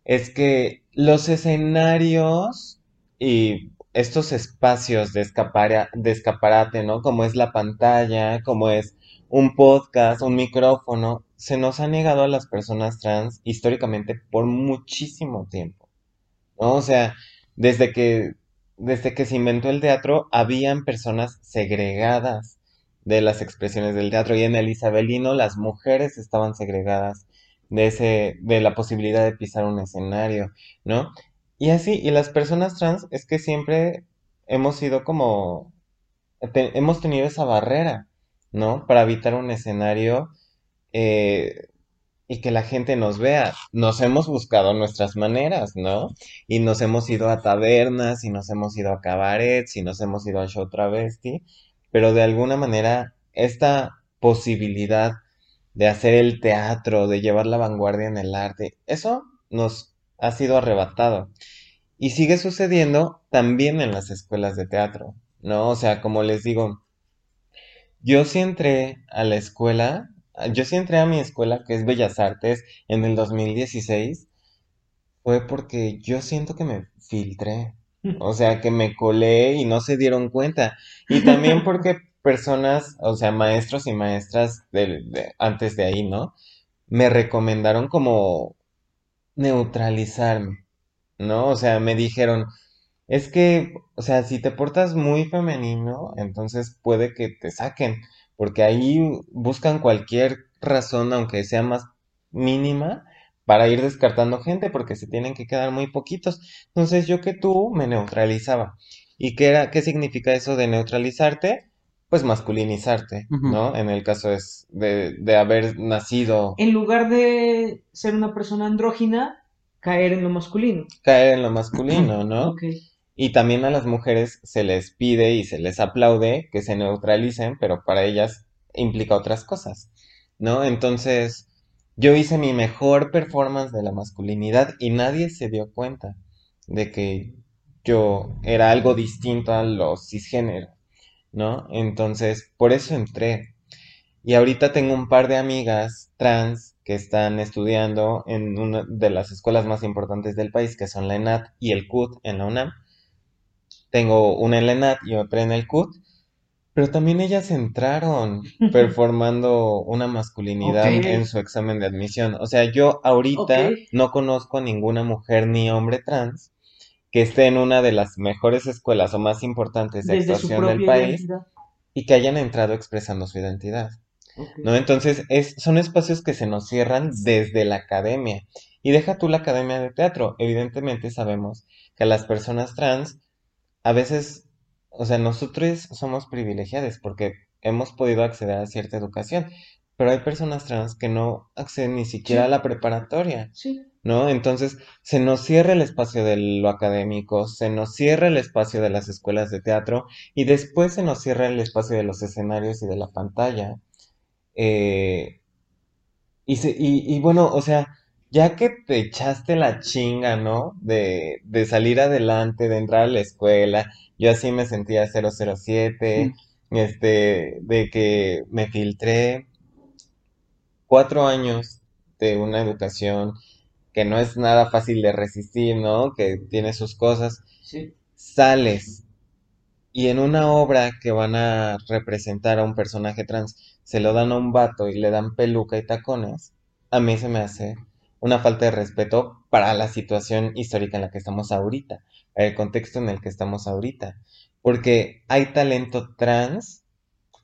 es que los escenarios y estos espacios de escapara- de escaparate, ¿no? Como es la pantalla, como es un podcast, un micrófono, se nos ha negado a las personas trans históricamente por muchísimo tiempo, ¿no? O sea, desde que, desde que se inventó el teatro, habían personas segregadas de las expresiones del teatro y en el isabelino las mujeres estaban segregadas de ese, de la posibilidad de pisar un escenario, ¿no? Y así, y las personas trans es que siempre hemos sido como, hemos tenido esa barrera, ¿no? Para evitar un escenario eh, y que la gente nos vea. Nos hemos buscado nuestras maneras, ¿no? Y nos hemos ido a tabernas, y nos hemos ido a cabarets, y nos hemos ido a show travesti, pero de alguna manera esta posibilidad de hacer el teatro, de llevar la vanguardia en el arte, eso nos ha sido arrebatado. Y sigue sucediendo también en las escuelas de teatro, ¿no? O sea, como les digo, yo sí entré a la escuela, yo sí entré a mi escuela, que es Bellas Artes, en el 2016, fue porque yo siento que me filtré, o sea, que me colé y no se dieron cuenta. Y también porque personas, o sea, maestros y maestras de, de- antes de ahí, ¿no? Me recomendaron como neutralizarme, ¿no? O sea, me dijeron, es que, o sea, si te portas muy femenino, entonces puede que te saquen, porque ahí buscan cualquier razón, aunque sea más mínima, para ir descartando gente, porque se tienen que quedar muy poquitos. Entonces yo que tú me neutralizaba. ¿Y qué era, qué significa eso de neutralizarte? Pues masculinizarte. ¿no? En el caso es de, de haber nacido, En lugar de ser una persona andrógina, caer en lo masculino. caer en lo masculino, ¿no? Y también a las mujeres se les pide y se les aplaude que se neutralicen, pero para ellas implica otras cosas, ¿no? Entonces, yo hice mi mejor performance de la masculinidad y nadie se dio cuenta de que yo era algo distinto a los cisgénero, ¿no? Entonces, por eso entré. Y ahorita tengo un par de amigas trans que están estudiando en una de las escuelas más importantes del país, que son la ENAT y el CUT en la UNAM. Tengo una en la ENAT y otra en el CUT, Pero también ellas entraron performando una masculinidad en su examen de admisión. O sea, yo ahorita no conozco a ninguna mujer ni hombre trans que esté en una de las mejores escuelas o más importantes de Desde actuación del país identidad. y que hayan entrado expresando su identidad. ¿no? Entonces, es, son espacios que se nos cierran desde la academia. Y deja tú la academia de teatro. Evidentemente sabemos que las personas trans, a veces, o sea, nosotros somos privilegiados porque hemos podido acceder a cierta educación, pero hay personas trans que no acceden ni siquiera Sí. a la preparatoria. Sí. ¿no? Entonces, se nos cierra el espacio de lo académico, se nos cierra el espacio de las escuelas de teatro y después se nos cierra el espacio de los escenarios y de la pantalla. Eh, y, se- y, y bueno, o sea, ya que te echaste la chinga, ¿no? De, de salir adelante, de entrar a la escuela, yo así me sentía 007, este, de que me filtré cuatro años de una educación que no es nada fácil de resistir, ¿no? Que tiene sus cosas, Sí. sales y en una obra que van a representar a un personaje trans, se lo dan a un vato y le dan peluca y tacones, a mí se me hace una falta de respeto para la situación histórica en la que estamos ahorita, para el contexto en el que estamos ahorita, porque hay talento trans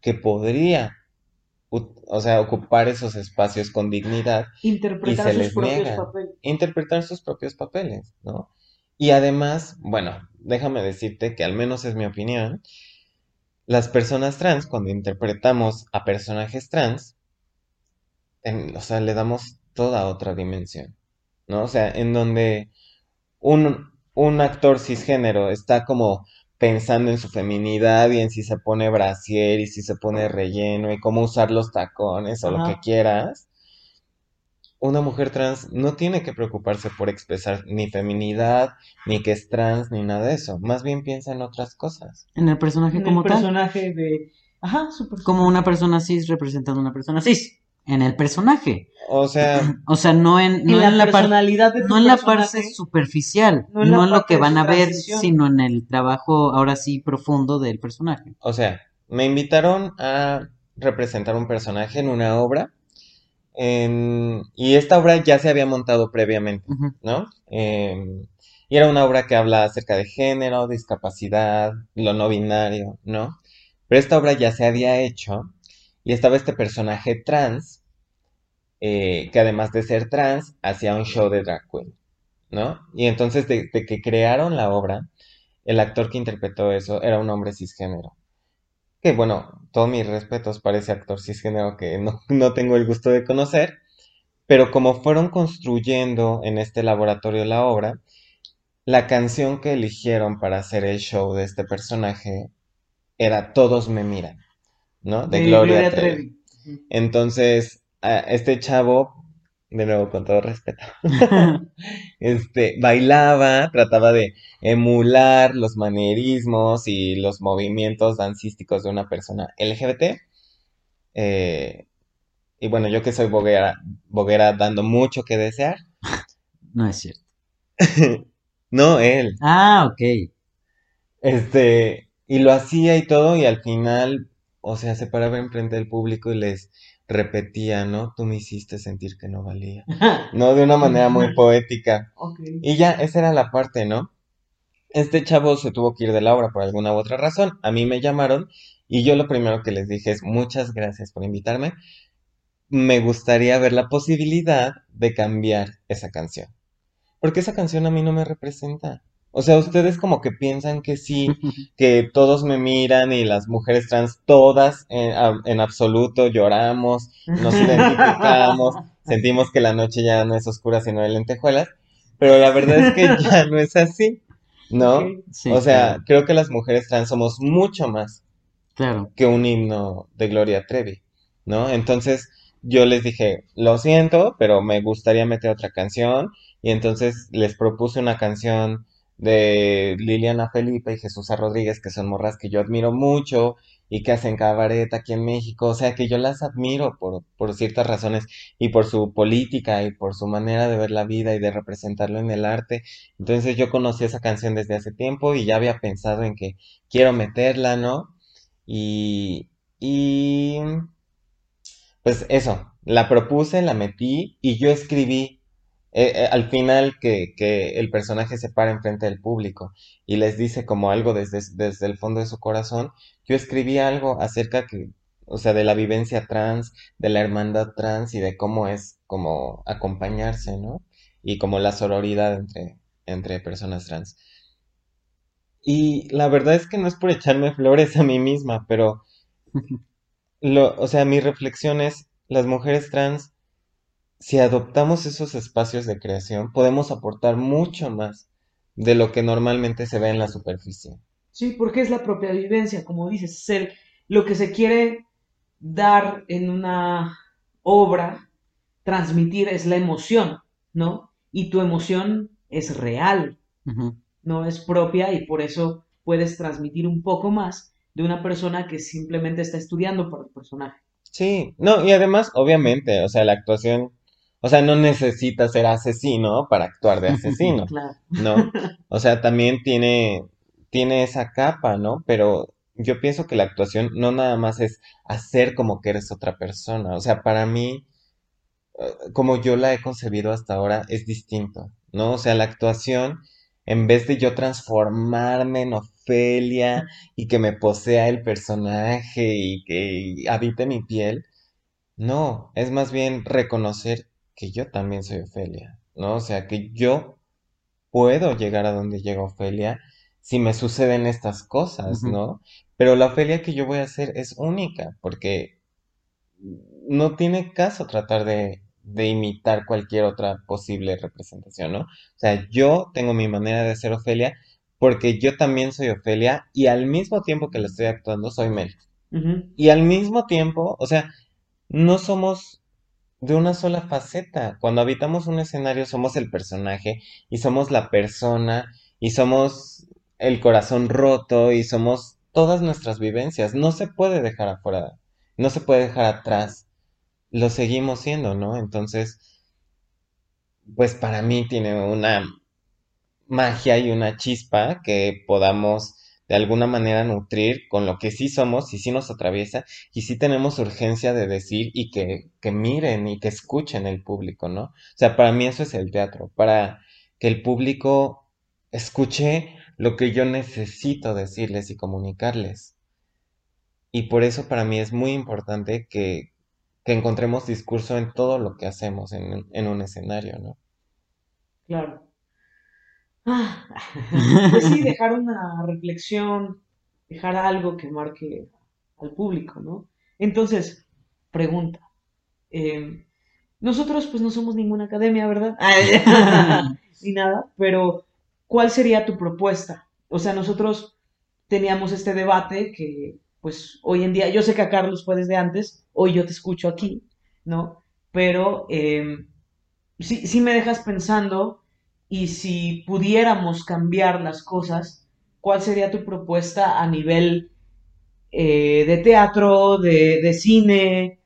que podría, o sea, ocupar esos espacios con dignidad Interpretar se sus les propios niega. papeles. interpretar sus propios papeles, ¿no? Y además, bueno, déjame decirte que al menos es mi opinión, las personas trans, cuando interpretamos a personajes trans, en- o sea, le damos toda otra dimensión, ¿no? O sea, en donde un, un actor cisgénero está como pensando en su feminidad y en si se pone brasier y si se pone relleno y cómo usar los tacones o lo que quieras, una mujer trans no tiene que preocuparse por expresar ni feminidad, ni que es trans, ni nada de eso. Más bien piensa en otras cosas. En el personaje En como el tal. personaje de. Ajá. Como una persona cis representando a una persona cis. En el personaje. O sea, O sea, no en, no en la, en la parte personalidad de no en la personaje, parte superficial, no en la no en lo que van a ver, sino en el trabajo ahora sí profundo del personaje. o sea, me invitaron a representar un personaje en una obra. en- y esta obra ya se había montado previamente. ¿no? Em, y era una obra que habla acerca de género, discapacidad, lo no binario, ¿no? Pero esta obra ya se había hecho y estaba este personaje trans, eh, que además de ser trans, hacía un show de drag queen, ¿no? Y entonces de, de que crearon la obra, el actor que interpretó eso era un hombre cisgénero. Que bueno, todos mis respetos para ese actor cisgénero que no, no tengo el gusto de conocer, pero como fueron construyendo en este laboratorio la obra, la canción que eligieron para hacer el show de este personaje era Todos me miran, ¿no? De de Gloria Gloria Trevi. Trevi. Ujú. Entonces, a este chavo, de nuevo con todo respeto, este, bailaba, trataba de emular los manierismos y los movimientos dancísticos de una persona LGBT. Eh, y bueno, yo que soy boguera, boguera dando mucho que desear. no es cierto. No, él. Ah, ok. Este, y lo hacía y todo, y al final, o sea, se paraba enfrente del público y les repetía, ¿no? Tú me hiciste sentir que no valía. No, de una manera muy poética. Y ya, esa era la parte, ¿no? Este chavo se tuvo que ir de la obra por alguna u otra razón. A mí me llamaron y yo lo primero que les dije es muchas gracias por invitarme. Me gustaría ver la posibilidad de cambiar esa canción. Porque esa canción a mí no me representa. O sea, ustedes como que piensan que sí, que todos me miran y las mujeres trans, todas en, en absoluto lloramos, nos identificamos, sentimos que la noche ya no es oscura sino de lentejuelas, pero la verdad es que ya no es así, ¿no? Sí, O sea, claro, creo que las mujeres trans somos mucho más claro. que un himno de Gloria Trevi, ¿no? Entonces yo les dije, lo siento, pero me gustaría meter otra canción y entonces les propuse una canción de Liliana Felipe y Jesús Rodríguez, que son morras que yo admiro mucho y que hacen cabaret aquí en México, o sea que yo las admiro por, por ciertas razones y por su política y por su manera de ver la vida y de representarlo en el arte. Entonces yo conocí esa canción desde hace tiempo y ya había pensado en que quiero meterla, ¿no? Y, y, pues eso, la propuse, la metí y yo escribí eh, eh, al final que, que el personaje se para enfrente del público y les dice como algo desde, desde el fondo de su corazón, yo escribí algo acerca que, o sea, de la vivencia trans, de la hermandad trans y de cómo es como acompañarse, ¿no? Y como la sororidad entre, entre personas trans. Y la verdad es que no es por echarme flores a mí misma, pero lo, o sea, mi reflexión es, las mujeres trans si adoptamos esos espacios de creación, podemos aportar mucho más de lo que normalmente se ve en la superficie. Sí, porque es la propia vivencia, como dices, ser lo que se quiere dar en una obra, transmitir es la emoción, ¿no? Y tu emoción es real, no es propia y por eso puedes transmitir un poco más de una persona que simplemente está estudiando por el personaje. Sí, no, y además, obviamente, o sea, la actuación o sea, no necesita ser asesino para actuar de asesino, ¿no? O sea, también tiene, tiene esa capa, ¿no? Pero yo pienso que la actuación no nada más es hacer como que eres otra persona. O sea, para mí, eh, como yo la he concebido hasta ahora, es distinto, ¿no? O sea, la actuación, en vez de yo transformarme en Ofelia y que me posea el personaje y que habite mi piel, no, es más bien reconocer que yo también soy Ofelia, ¿no? O sea, que yo puedo llegar a donde llega Ofelia si me suceden estas cosas, ¿no? Pero la Ofelia que yo voy a hacer es única, porque no tiene caso tratar de, de imitar cualquier otra posible representación, ¿no? O sea, yo tengo mi manera de ser Ofelia porque yo también soy Ofelia y al mismo tiempo que le estoy actuando soy Mel. Y al mismo tiempo, o sea, no somos de una sola faceta. Cuando habitamos un escenario somos el personaje y somos la persona y somos el corazón roto y somos todas nuestras vivencias. No se puede dejar afuera, no se puede dejar atrás. Lo seguimos siendo, ¿no? Entonces, pues para mí tiene una magia y una chispa que podamos de alguna manera nutrir con lo que sí somos y sí nos atraviesa y sí tenemos urgencia de decir y que, que miren y que escuchen el público, ¿no? O sea, para mí eso es el teatro, para que el público escuche lo que yo necesito decirles y comunicarles. Y por eso para mí es muy importante que, que encontremos discurso en todo lo que hacemos en, en un escenario, ¿no? Claro. Ah, pues sí, dejar una reflexión, dejar algo que marque al público, ¿no? Entonces, pregunta. Em, nosotros pues no somos ninguna academia, ¿verdad? Ni nada, pero ¿cuál sería tu propuesta? O sea, nosotros teníamos este debate que pues hoy en día, yo sé que a Carlos fue desde antes, hoy yo te escucho aquí, ¿no? Pero eh, sí, sí me dejas pensando y si pudiéramos cambiar las cosas, ¿cuál sería tu propuesta a nivel eh, de teatro, de, cine,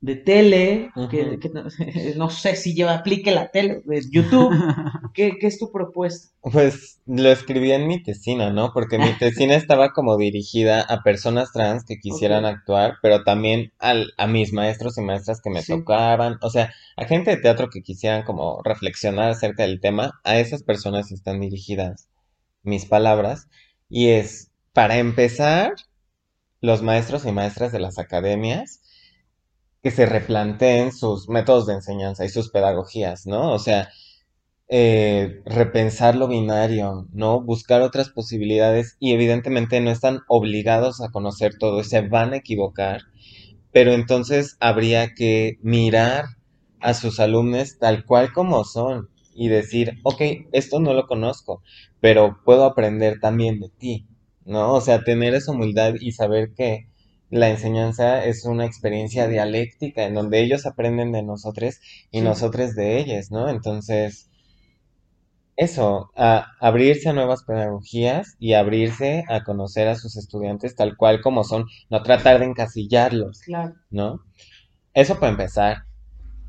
de tele? que, no, sé si yo aplique la tele, de YouTube. ¿Qué, es tu propuesta? Pues lo escribí en mi tesina, ¿no? Porque mi tesina estaba como dirigida a personas trans que quisieran actuar, pero también al, a mis maestros y maestras que me tocaban, o sea, a gente de teatro que quisieran como reflexionar acerca del tema, a esas personas están dirigidas mis palabras. Y es, para empezar, los maestros y maestras de las academias que se replanteen sus métodos de enseñanza y sus pedagogías, ¿no? O sea, eh, repensar lo binario, ¿no? Buscar otras posibilidades y evidentemente no están obligados a conocer todo se van a equivocar, pero entonces habría que mirar a sus alumnos tal cual como son y decir, ok, esto no lo conozco, pero puedo aprender también de ti, ¿no? O sea, tener esa humildad y saber que la enseñanza es una experiencia dialéctica en donde ellos aprenden de nosotros y nosotros de ellos, ¿no? Entonces, eso, a abrirse a nuevas pedagogías y abrirse a conocer a sus estudiantes tal cual como son, no tratar de encasillarlos, claro. ¿no? Eso para empezar.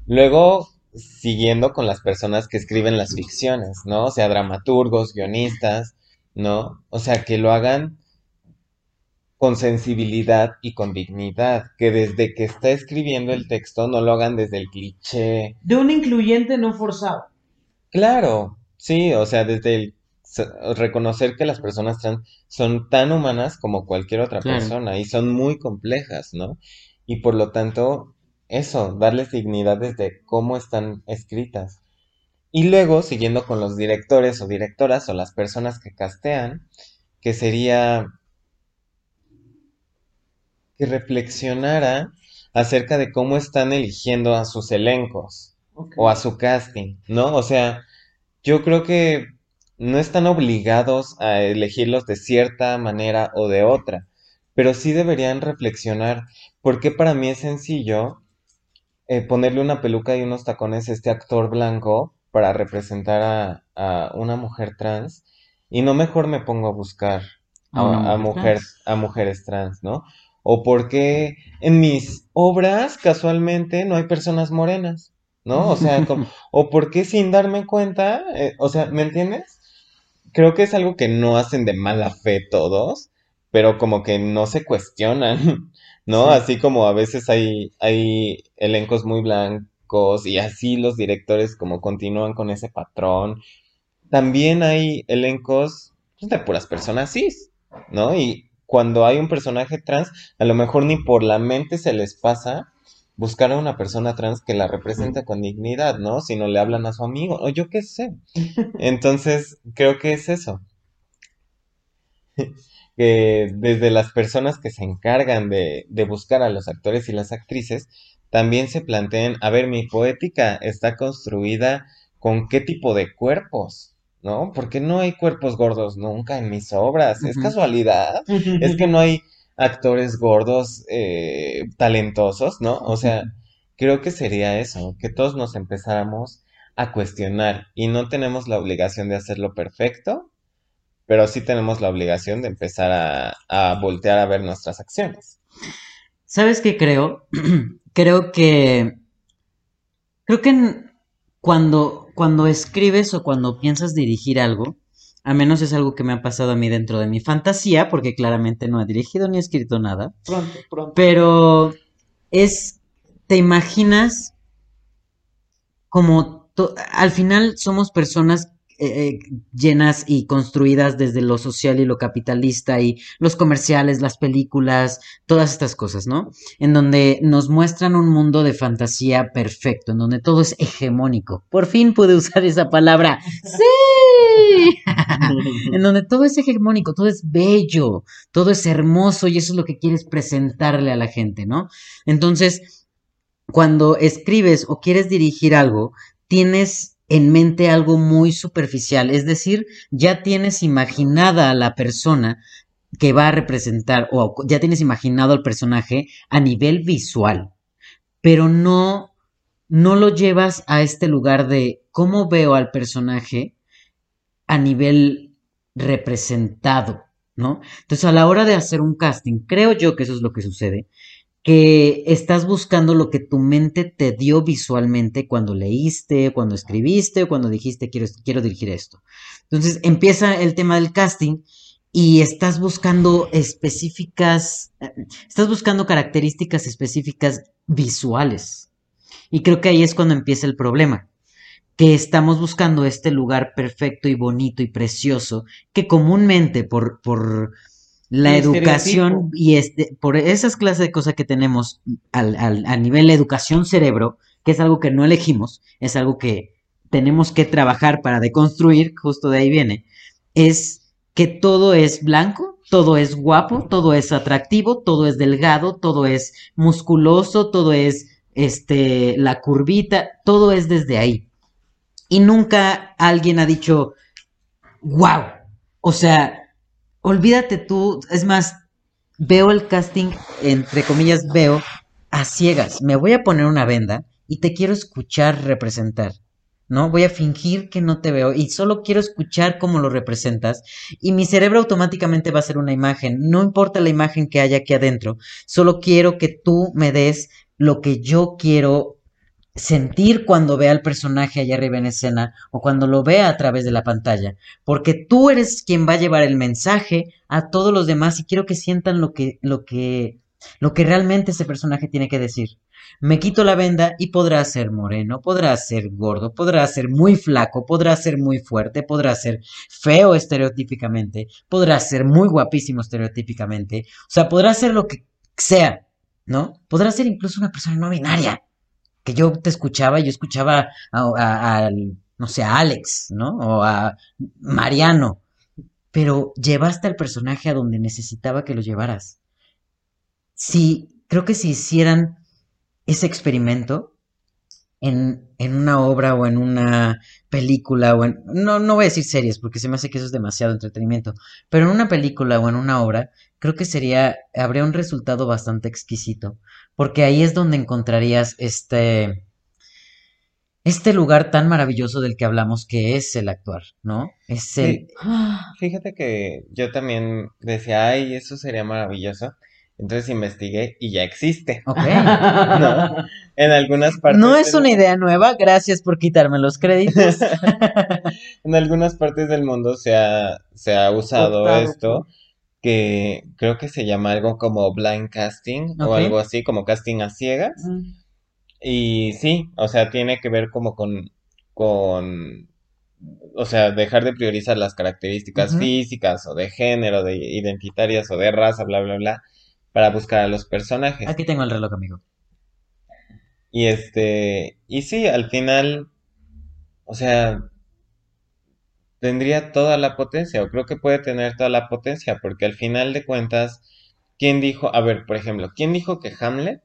Luego, siguiendo con las personas que escriben las ficciones, ¿no? O sea, dramaturgos, guionistas, ¿no? O sea, que lo hagan con sensibilidad y con dignidad, que desde que está escribiendo el texto no lo hagan desde el cliché. De un incluyente no forzado. Claro, sí, o sea, desde el reconocer que las personas trans son tan humanas como cualquier otra persona y son muy complejas, ¿no? Y por lo tanto, eso, darles dignidad desde cómo están escritas. Y luego, siguiendo con los directores o directoras o las personas que castean, que sería que reflexionara acerca de cómo están eligiendo a sus elencos o a su casting, ¿no? O sea, yo creo que no están obligados a elegirlos de cierta manera o de otra, pero sí deberían reflexionar, porque para mí es sencillo eh, ponerle una peluca y unos tacones a este actor blanco para representar a, una mujer trans y no mejor me pongo a buscar a, a mujeres trans, ¿no? O porque en mis obras casualmente no hay personas morenas, ¿no? O sea, o porque sin darme cuenta, eh, o sea, ¿me entiendes? Creo que es algo que no hacen de mala fe todos, pero como que no se cuestionan, ¿no? Así como a veces hay, hay elencos muy blancos y así los directores como continúan con ese patrón. También hay elencos pues, de puras personas cis, ¿no? Y cuando hay un personaje trans, a lo mejor ni por la mente se les pasa buscar a una persona trans que la represente con dignidad, ¿no? Si no le hablan a su amigo, o yo qué sé. Entonces, creo que es eso. que desde las personas que se encargan de, de buscar a los actores y las actrices, también se planteen, a ver, mi poética está construida con qué tipo de cuerpos, ¿no? Porque no hay cuerpos gordos nunca en mis obras, es casualidad, es que no hay actores gordos eh, talentosos, ¿no? O sea, creo que sería eso, que todos nos empezáramos a cuestionar y no tenemos la obligación de hacerlo perfecto, pero sí tenemos la obligación de empezar a, a voltear a ver nuestras acciones. ¿Sabes qué creo? creo que. Creo que cuando, cuando escribes o cuando piensas dirigir algo, a menos es algo que me ha pasado a mí dentro de mi fantasía, porque claramente no he dirigido ni escrito nada. Pronto, pronto. Pero es. Te imaginas como. Al final somos personas eh, llenas y construidas desde lo social y lo capitalista y los comerciales, las películas, todas estas cosas, ¿no? En donde nos muestran un mundo de fantasía perfecto, en donde todo es hegemónico. Por fin pude usar esa palabra. ¡Sí! en donde todo es hegemónico, todo es bello, todo es hermoso y eso es lo que quieres presentarle a la gente, ¿no? Entonces, cuando escribes o quieres dirigir algo, tienes en mente algo muy superficial, es decir, ya tienes imaginada a la persona que va a representar o ya tienes imaginado al personaje a nivel visual, pero no no lo llevas a este lugar de cómo veo al personaje a nivel representado, ¿no? Entonces, a la hora de hacer un casting, creo yo que eso es lo que sucede, que estás buscando lo que tu mente te dio visualmente cuando leíste, cuando escribiste cuando dijiste quiero, quiero dirigir esto. Entonces empieza el tema del casting y estás buscando específicas, estás buscando características específicas visuales. Y creo que ahí es cuando empieza el problema, que estamos buscando este lugar perfecto y bonito y precioso que comúnmente por, por la educación y este, por esas clases de cosas que tenemos al, al, a nivel de educación cerebro, que es algo que no elegimos, es algo que tenemos que trabajar para deconstruir, justo de ahí viene, es que todo es blanco, todo es guapo, todo es atractivo, todo es delgado, todo es musculoso, todo es este la curvita, todo es desde ahí. Y nunca alguien ha dicho, wow, o sea, olvídate tú, es más, veo el casting, entre comillas, veo a ciegas. Me voy a poner una venda y te quiero escuchar representar. ¿no? Voy a fingir que no te veo y solo quiero escuchar cómo lo representas y mi cerebro automáticamente va a hacer una imagen, no importa la imagen que haya aquí adentro, solo quiero que tú me des lo que yo quiero sentir cuando ve al personaje allá arriba en escena o cuando lo vea a través de la pantalla, porque tú eres quien va a llevar el mensaje a todos los demás y quiero que sientan lo que lo que lo que realmente ese personaje tiene que decir. Me quito la venda y podrá ser moreno, podrá ser gordo, podrá ser muy flaco, podrá ser muy fuerte, podrá ser feo estereotípicamente, podrá ser muy guapísimo estereotípicamente, o sea, podrá ser lo que sea, ¿no? Podrá ser incluso una persona no binaria, que yo te escuchaba, yo escuchaba a, no sé, a Alex, ¿no? O a Mariano, pero llevaste al personaje a donde necesitaba que lo llevaras. Sí, creo que si hicieran ese experimento en, en, una obra o en una película o en... No, no voy a decir series porque se me hace que eso es demasiado entretenimiento, pero en una película o en una obra creo que sería, habría un resultado bastante exquisito, porque ahí es donde encontrarías este, este lugar tan maravilloso del que hablamos que es el actuar, ¿no? Es el... Fíjate que yo también decía, ay, eso sería maravilloso. Entonces investigué y ya existe. Ok. ¿No? En algunas partes. No es una idea nueva, gracias por quitarme los créditos. en algunas partes del mundo se ha, se ha usado esto, que creo que se llama algo como blind casting o algo así, como casting a ciegas. Mm. Y sí, o sea, tiene que ver como con, con o sea, dejar de priorizar las características físicas o de género, de identitarias o de raza, bla, bla, bla, para buscar a los personajes. Aquí tengo el reloj, amigo. Y este, y sí, al final, o sea, tendría toda la potencia, o creo que puede tener toda la potencia, porque al final de cuentas, ¿quién dijo, a ver, por ejemplo, ¿quién dijo que Hamlet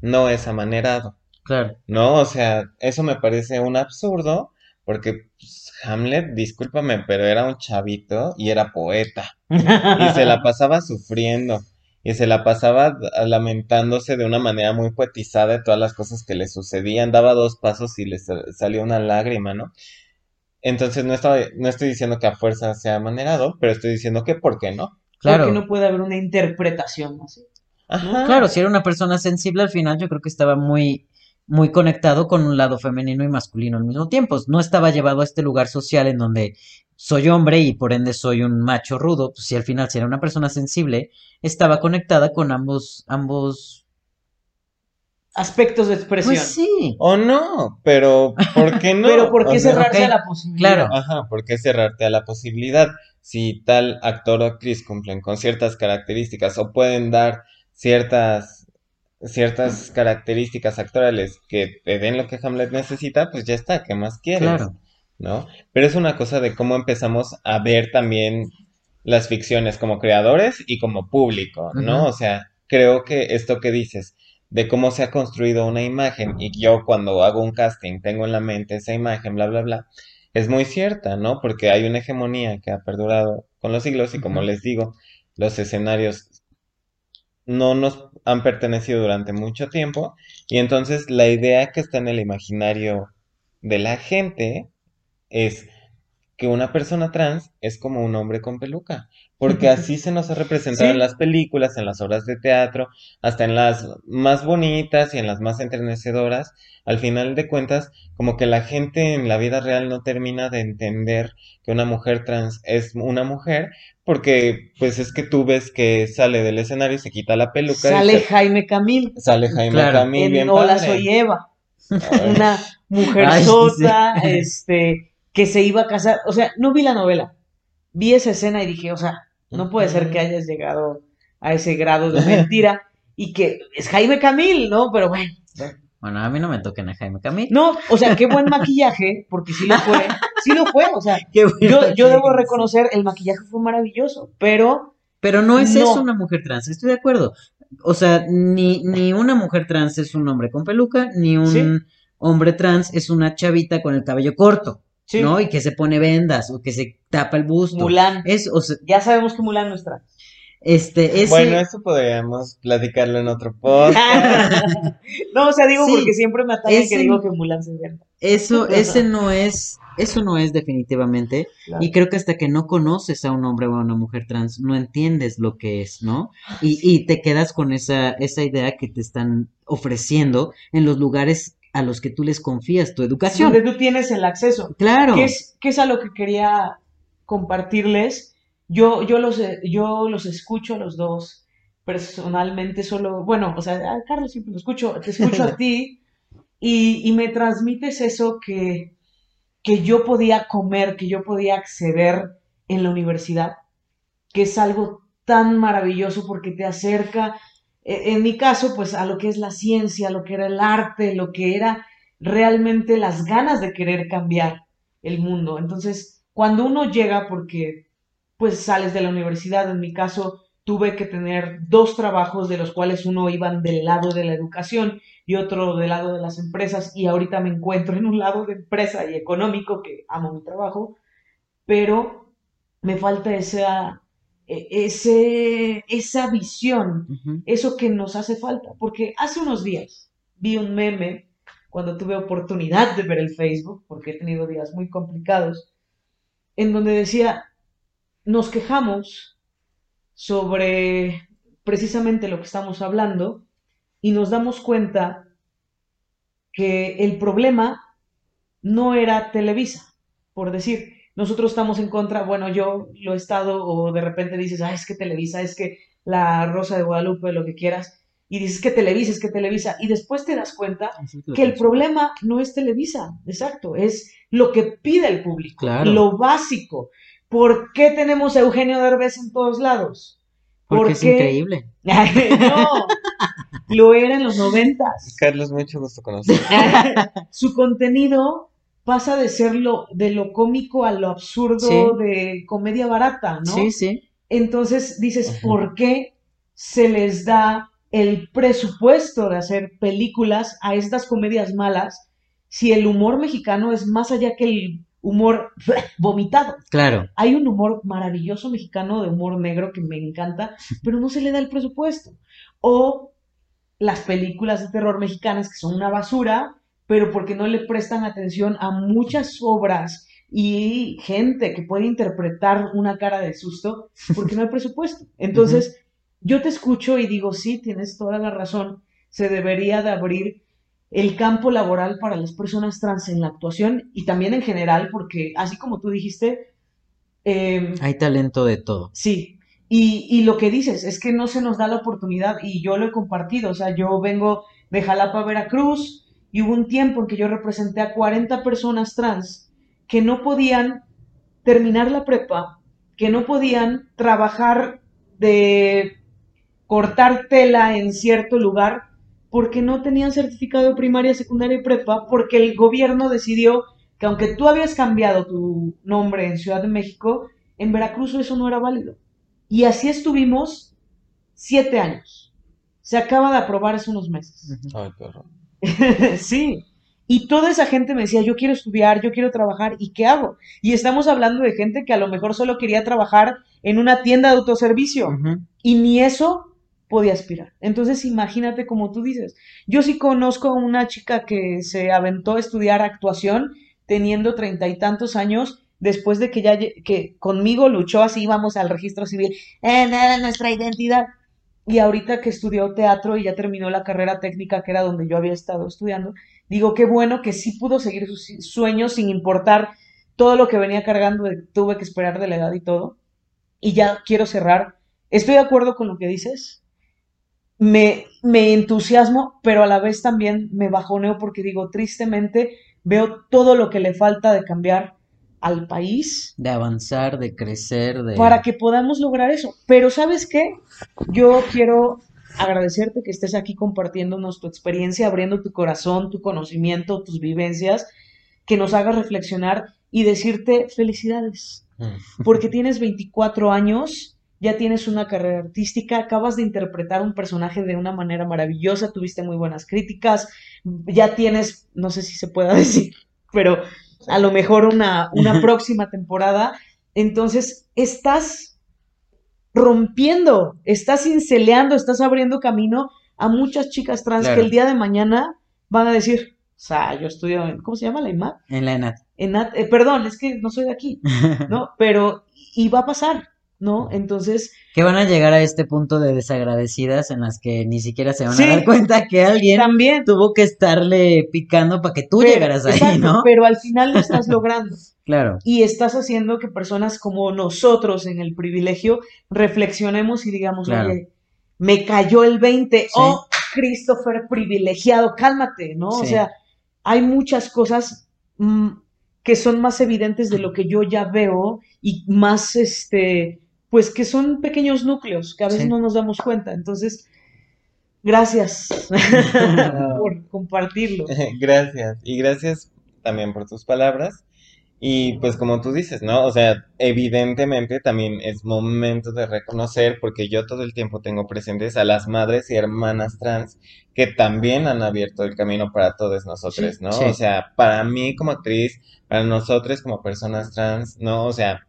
no es amanerado? Claro. No, o sea, eso me parece un absurdo, porque pues, Hamlet, discúlpame, pero era un chavito y era poeta. y se la pasaba sufriendo y se la pasaba lamentándose de una manera muy poetizada de todas las cosas que le sucedían, daba dos pasos y le salió una lágrima, ¿no? Entonces no, estaba, no estoy diciendo que a fuerza sea manerado, pero estoy diciendo que ¿por qué no? Claro. Porque no puede haber una interpretación así. Ajá. Claro, si era una persona sensible al final, yo creo que estaba muy, muy conectado con un lado femenino y masculino al mismo tiempo. No estaba llevado a este lugar social en donde soy hombre y por ende soy un macho rudo, pues si al final si era una persona sensible, estaba conectada con ambos, ambos aspectos de expresión. Pues sí. O no, pero ¿por qué no? pero ¿por qué cerrarte a la posibilidad? Claro. Ajá, ¿por qué cerrarte a la posibilidad? Si tal actor o actriz cumplen con ciertas características o pueden dar ciertas ciertas características actorales que te den lo que Hamlet necesita, pues ya está, ¿qué más quieres? Claro. ¿no? Pero es una cosa de cómo empezamos a ver también las ficciones como creadores y como público, ¿no? O sea, creo que esto que dices de cómo se ha construido una imagen y yo cuando hago un casting tengo en la mente esa imagen, bla, bla, bla, es muy cierta, ¿no? Porque hay una hegemonía que ha perdurado con los siglos y como les digo, los escenarios no nos han pertenecido durante mucho tiempo y entonces la idea que está en el imaginario de la gente es que una persona trans es como un hombre con peluca, porque así se nos ha representado en las películas, en las obras de teatro, hasta en las más bonitas y en las más entrenecedoras. Al final de cuentas, como que la gente en la vida real no termina de entender que una mujer trans es una mujer, porque pues es que tú ves que sale del escenario y se quita la peluca. Sale Jaime Camil. Sale Jaime Camil. En Hola, soy Eva. Una mujer sota, este que se iba a casar. O sea, no vi la novela. Vi esa escena y dije, o sea, no puede ser que hayas llegado a ese grado de mentira y que es Jaime Camil, ¿no? Pero bueno. Bueno, a mí no me toquen a Jaime Camil. No, o sea, qué buen maquillaje, porque sí lo fue, sí lo fue, o sea, yo, yo debo reconocer, el maquillaje fue maravilloso, pero... Pero no es eso una mujer trans, estoy de acuerdo. O sea, ni, ni una mujer trans es un hombre con peluca, ni un hombre trans es una chavita con el cabello corto. ¿No? Y que se pone vendas o que se tapa el busto. Mulan. Es, ya sabemos que Mulan no es Este, Bueno, eso podríamos platicarlo en otro podcast. no, o sea, digo porque siempre me atacan que digo que Mulan se venda. Eso, ese no es, eso no es definitivamente. Y creo que hasta que no conoces a un hombre o a una mujer trans, no entiendes lo que es, ¿no? Y, y te quedas con esa, esa idea que te están ofreciendo en los lugares a los que tú les confías tu educación. Donde tú tienes el acceso. Claro. Que es, que es a lo que quería compartirles. Yo, yo, los, yo los escucho a los dos personalmente, solo, bueno, o sea, a Carlos siempre lo escucho, te escucho a ti y, y me transmites eso que, que yo podía comer, que yo podía acceder en la universidad, que es algo tan maravilloso porque te acerca, en mi caso, pues a lo que es la ciencia, lo que era el arte, lo que era realmente las ganas de querer cambiar el mundo. Entonces, cuando uno llega, porque pues sales de la universidad, en mi caso, tuve que tener dos trabajos de los cuales uno iban del lado de la educación y otro del lado de las empresas y ahorita me encuentro en un lado de empresa y económico que amo mi trabajo, pero me falta esa, e, ese, esa visión, eso que nos hace falta, porque hace unos días vi un meme cuando tuve oportunidad de ver el Facebook, porque he tenido días muy complicados, en donde decía, nos quejamos sobre precisamente lo que estamos hablando y nos damos cuenta que el problema no era Televisa, por decir, nosotros estamos en contra, bueno, yo lo he estado o de repente dices, ah, es que Televisa, es que la Rosa de Guadalupe, lo que quieras, y dices que Televisa, es que Televisa, y después te das cuenta que el problema no es Televisa, exacto, es lo que pide el público, lo básico. ¿Por qué tenemos a Eugenio Derbez en todos lados? Porque es increíble. no, lo era en los noventas. Carlos, mucho gusto conocer. Su contenido pasa de ser lo, de lo cómico a lo absurdo de comedia barata, ¿no? Sí, sí. Entonces dices, ¿por qué se les da el presupuesto de hacer películas a estas comedias malas si el humor mexicano es más allá que el humor vomitado? Claro. Hay un humor maravilloso mexicano de humor negro que me encanta, pero no se le da el presupuesto. O las películas de terror mexicanas que son una basura, pero porque no le prestan atención a muchas obras y gente que puede interpretar una cara de susto porque no hay presupuesto. Entonces, yo te escucho y digo, sí, tienes toda la razón, se debería de abrir el campo laboral para las personas trans en la actuación y también en general, porque así como tú dijiste... Em, hay talento de todo. Sí, y, y, lo que dices es que no se nos da la oportunidad y yo lo he compartido, o sea, yo vengo de Jalapa, Veracruz, y hubo un tiempo en que yo representé a 40 personas trans que no podían terminar la prepa, que no podían trabajar de cortar tela en cierto lugar porque no tenían certificado de primaria, secundaria y prepa, porque el gobierno decidió que aunque tú habías cambiado tu nombre en Ciudad de México, en Veracruz eso no era válido. Y así estuvimos siete años. Se acaba de aprobar hace unos meses. Ay, perro. sí. Y toda esa gente me decía, yo quiero estudiar, yo quiero trabajar, ¿y qué hago? Y estamos hablando de gente que a lo mejor solo quería trabajar en una tienda de autoservicio y ni eso podía aspirar. Entonces imagínate como tú dices, yo sí conozco a una chica que se aventó a estudiar actuación teniendo treinta y tantos años después de que ya que conmigo luchó así íbamos al registro civil, eh, nada, nuestra identidad y ahorita que estudió teatro y ya terminó la carrera técnica que era donde yo había estado estudiando, digo qué bueno que sí pudo seguir sus sueños sin importar todo lo que venía cargando, tuve que esperar de la edad y todo. Y ya quiero cerrar. Estoy de acuerdo con lo que dices. Me, me entusiasmo, pero a la vez también me bajoneo porque digo, tristemente, veo todo lo que le falta de cambiar al país. De avanzar, de crecer, de... Para que podamos lograr eso. Pero ¿sabes qué? Yo quiero agradecerte que estés aquí compartiéndonos tu experiencia, abriendo tu corazón, tu conocimiento, tus vivencias, que nos hagas reflexionar y decirte felicidades. Mm. Porque tienes 24 años, ya tienes una carrera artística, acabas de interpretar un personaje de una manera maravillosa, tuviste muy buenas críticas, ya tienes, no sé si se pueda decir, pero a lo mejor una, una próxima temporada. Entonces, estás rompiendo, estás cinceleando, estás abriendo camino a muchas chicas trans que el día de mañana van a decir, o sea, yo estudio en, ¿cómo se llama? ¿La IMAT? En la ENAT. ENAT eh, perdón, es que no soy de aquí, ¿no? Pero, y va a pasar, ¿no? Entonces... Que van a llegar a este punto de desagradecidas en las que ni siquiera se van Sí. a dar cuenta que alguien También. tuvo que estarle picando para que tú Pero- llegaras ahí, exacto, ¿no? Pero al final lo estás logrando. Claro. y estás haciendo que personas como nosotros en el privilegio reflexionemos y digamos, Claro. oye, me cayó el 20, oh, Christopher privilegiado, cálmate, ¿no? O sea, hay muchas cosas mm, que son más evidentes de lo que yo ya veo y más, este, pues que son pequeños núcleos que a veces Sí. no nos damos cuenta. Entonces, gracias por compartirlo. Gracias. Y gracias también por tus palabras. Y pues como tú dices, ¿no? O sea, evidentemente también es momento de reconocer, porque yo todo el tiempo tengo presentes a las madres y hermanas trans que también han abierto el camino para todos nosotros, ¿no? sí. O sea, para mí como actriz, para nosotros como personas trans, ¿no? O sea,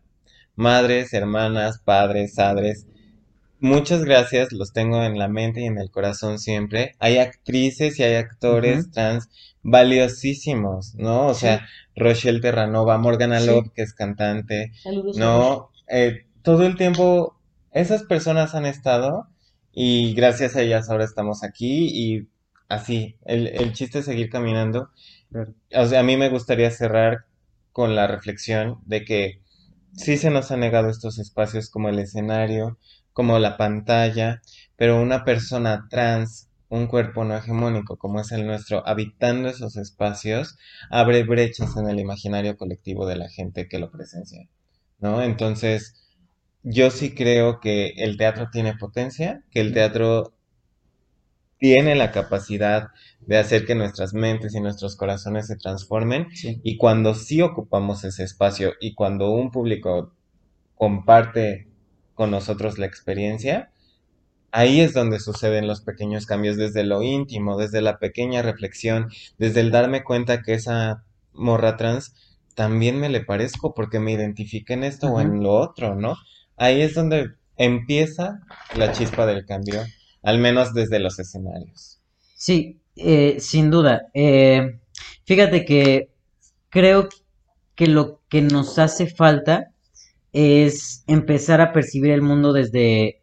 madres, hermanas, padres, padres. Muchas gracias, los tengo en la mente y en el corazón siempre. Hay actrices y hay actores Ujú. trans valiosísimos, ¿no? O Sí. sea, Rochelle Terranova, Morgana Sí. Love, que es cantante, Saludos. ¿no? Eh, todo el tiempo esas personas han estado y gracias a ellas ahora estamos aquí y así, el, el chiste es seguir caminando. O sea, a mí me gustaría cerrar con la reflexión de que sí se nos han negado estos espacios como el escenario, como la pantalla, pero una persona trans, un cuerpo no hegemónico como es el nuestro, habitando esos espacios, abre brechas en el imaginario colectivo de la gente que lo presencia, ¿no? Entonces, yo sí creo que el teatro tiene potencia, que el teatro tiene la capacidad de hacer que nuestras mentes y nuestros corazones se transformen Sí. y cuando sí ocupamos ese espacio y cuando un público comparte con nosotros la experiencia, ahí es donde suceden los pequeños cambios desde lo íntimo, desde la pequeña reflexión, desde el darme cuenta que esa morra trans también me le parezco porque me identifiqué en esto o en lo otro, ¿no? Ahí es donde empieza la chispa del cambio, al menos desde los escenarios. Sí, eh, sin duda. Eh, fíjate que creo que lo que nos hace falta es empezar a percibir el mundo desde,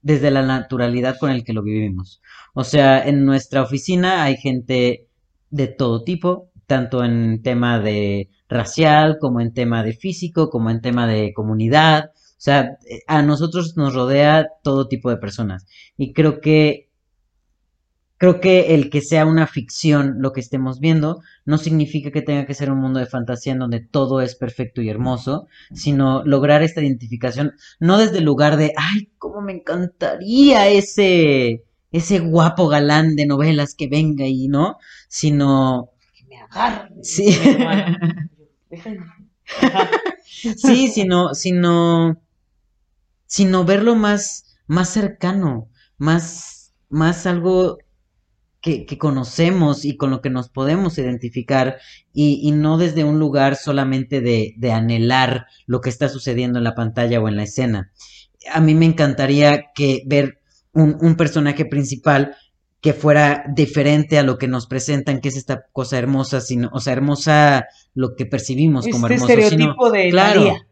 desde la naturalidad con el que lo vivimos. O sea, en nuestra oficina hay gente de todo tipo, tanto en tema de racial, como en tema de físico, como en tema de comunidad. O sea, eh, a nosotros nos rodea todo tipo de personas. Y creo que creo que el que sea una ficción lo que estemos viendo no significa que tenga que ser un mundo de fantasía en donde todo es perfecto y hermoso, sino lograr esta identificación, no desde el lugar de, ay, cómo me encantaría ese, ese guapo galán de novelas que venga y no, sino, Que me agarre. Sí. Sí, sino, sino, sino verlo más, más cercano, más, más algo que, que conocemos y con lo que nos podemos identificar y, y no desde un lugar solamente de, de anhelar lo que está sucediendo en la pantalla o en la escena. A mí me encantaría que ver un, un personaje principal que fuera diferente a lo que nos presentan, que es esta cosa hermosa, sino, o sea, hermosa lo que percibimos como Este hermoso, sino, estereotipo de claro. María.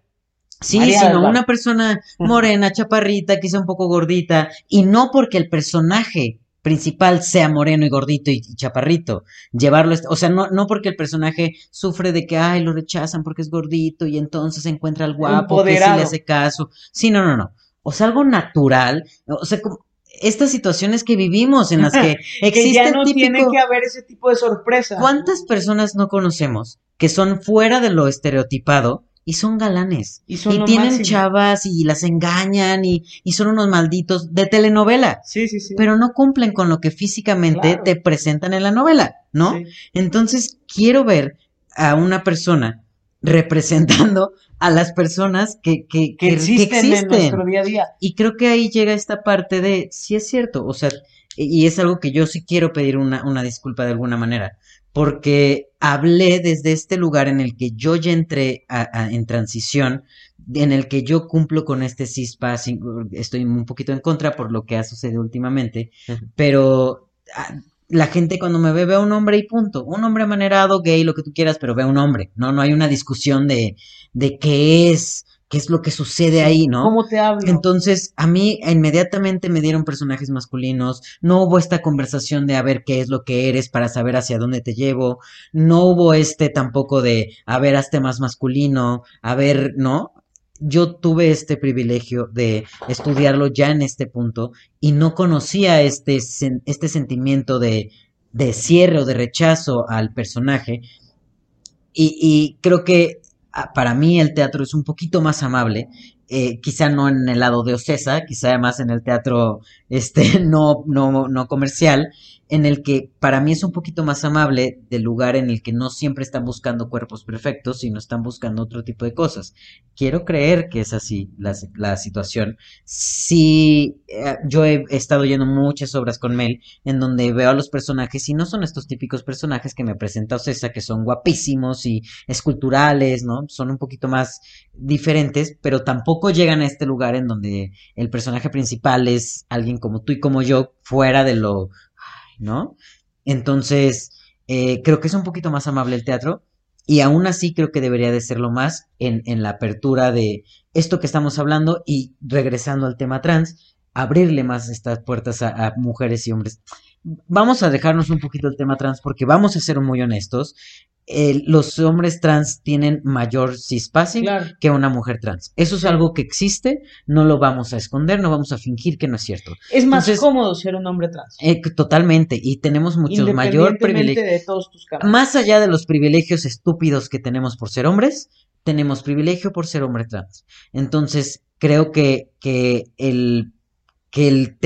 Sí, María sino una persona morena, chaparrita, quizá un poco gordita, y no porque el personaje principal sea moreno y gordito y, chaparrito, llevarlo, o sea, no, no porque el personaje sufre de que, ay, lo rechazan porque es gordito y entonces encuentra al guapo que sí le hace caso. Sí, no, no, no. O sea, algo natural, o sea, como estas situaciones que vivimos en las que Que existe ya el no típico... tiene que haber ese tipo de sorpresa. ¿Cuántas personas no conocemos que son fuera de lo estereotipado y son galanes? Y son Y lo tienen máximo. chavas y las engañan y, y son unos malditos de telenovela, Sí, sí, sí. pero no cumplen con lo que físicamente Claro. te presentan en la novela, ¿no? Sí. Entonces quiero ver a una persona representando a las personas que, que, Que que- que existen, en existen. nuestro día a día. Y creo que ahí llega esta parte de, sí es cierto, o sea, y y es algo que yo sí quiero pedir una, una disculpa de alguna manera, porque hablé desde este lugar en el que yo ya entré a- a- en transición, en el que yo cumplo con este CISPA, estoy un poquito en contra por lo que ha sucedido últimamente, pero ah, la gente cuando me ve ve a un hombre y punto, un hombre amanerado, gay, lo que tú quieras, pero ve a un hombre, no, no hay una discusión de, de qué es qué es lo que sucede ahí, ¿no? ¿Cómo te hablo? Entonces, a mí inmediatamente me dieron personajes masculinos, no hubo esta conversación de a ver qué es lo que eres para saber hacia dónde te llevo, no hubo este tampoco de a ver, hazte más masculino, a ver, ¿no? Yo tuve este privilegio de estudiarlo ya en este punto y no conocía este, este sentimiento de, de cierre o de rechazo al personaje. Y, y creo que para mí el teatro es un poquito más amable, eh, quizá no en el lado de Ocesa, quizá más en el teatro este, no, no, no comercial, en el que para mí es un poquito más amable del lugar en el que no siempre están buscando cuerpos perfectos, sino están buscando otro tipo de cosas. Quiero creer que es así la, la situación. Sí, eh, yo he estado yendo muchas obras con Mel, en donde veo a los personajes y no son estos típicos personajes que me presenta Ocesa, que son guapísimos y esculturales, ¿no? Son un poquito más diferentes, pero tampoco llegan a este lugar en donde el personaje principal es alguien como tú y como yo, fuera de lo ¿no? Entonces, eh, creo que es un poquito más amable el teatro y aún así creo que debería de serlo más en, en la apertura de esto que estamos hablando y regresando al tema trans, abrirle más estas puertas a mujeres y hombres. Vamos a dejarnos un poquito el tema trans porque vamos a ser muy honestos los hombres trans tienen mayor cispassing que una mujer trans. Eso es algo que existe, no lo vamos a esconder, no vamos a fingir que no es cierto. Es más cómodo ser un hombre trans. Eh, totalmente, y tenemos muchos mayor privilegio. de todos tus Más allá de los privilegios estúpidos que tenemos por ser hombres, tenemos privilegio por ser hombre trans. Entonces, creo que, que el que el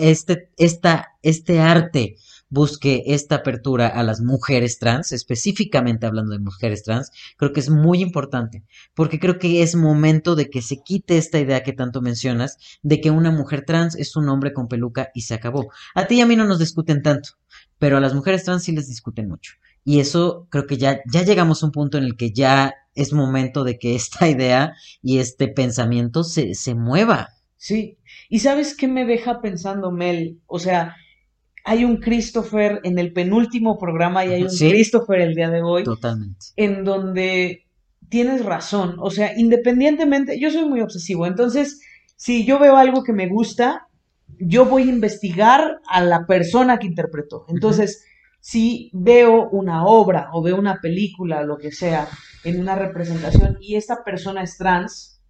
este, esta, este arte busque esta apertura a las mujeres trans, específicamente hablando de mujeres trans, creo que es muy importante, porque creo que es momento de que se quite esta idea que tanto mencionas, de que una mujer trans es un hombre con peluca y se acabó. A ti y a mí no nos discuten tanto, pero a las mujeres trans sí les discuten mucho. Y eso creo que ya, ya llegamos a un punto en el que ya es momento de que esta idea y este pensamiento se, se mueva. Sí, y sabes qué me deja pensando, Mel, o sea, hay un Christopher en el penúltimo programa y hay un Christopher el día de hoy. Totalmente. En donde tienes razón. O sea, independientemente, yo soy muy obsesivo. Entonces, si yo veo algo que me gusta, yo voy a investigar a la persona que interpretó. Entonces, si veo una obra o veo una película, lo que sea, en una representación y esta persona es trans,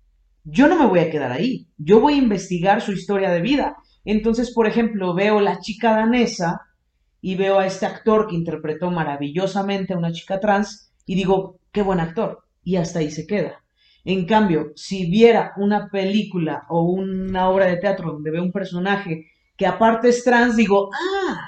yo no me voy a quedar ahí. Yo voy a investigar su historia de vida. Entonces, por ejemplo, veo La chica danesa y veo a este actor que interpretó maravillosamente a una chica trans y digo, qué buen actor. Y hasta ahí se queda. En cambio, si viera una película o una obra de teatro donde veo un personaje que aparte es trans, digo, ah,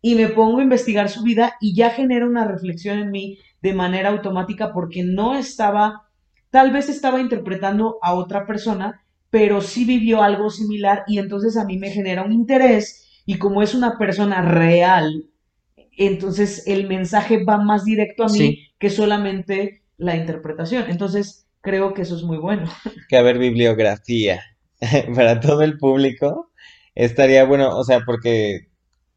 y me pongo a investigar su vida y ya genera una reflexión en mí de manera automática porque no estaba, tal vez estaba interpretando a otra persona, pero sí vivió algo similar y entonces a mí me genera un interés y como es una persona real, entonces el mensaje va más directo a mí que solamente la interpretación. Entonces creo que eso es muy bueno. Que haber bibliografía para todo el público estaría bueno, o sea, porque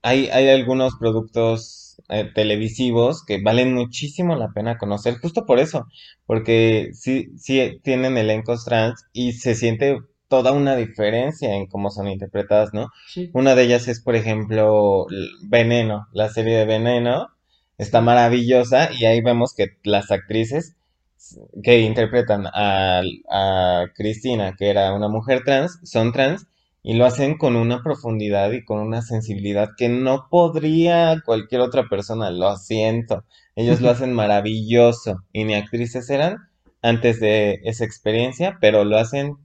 hay, hay algunos productos eh, televisivos que valen muchísimo la pena conocer, justo por eso, porque sí, sí tienen elencos trans y se siente toda una diferencia en cómo son interpretadas, ¿no? Una de ellas es, por ejemplo, Veneno, la serie de Veneno, está maravillosa y ahí vemos que las actrices que interpretan a, a Cristina, que era una mujer trans, son trans y lo hacen con una profundidad y con una sensibilidad que no podría cualquier otra persona, lo siento. Ellos lo hacen maravilloso y ni actrices eran antes de esa experiencia, pero lo hacen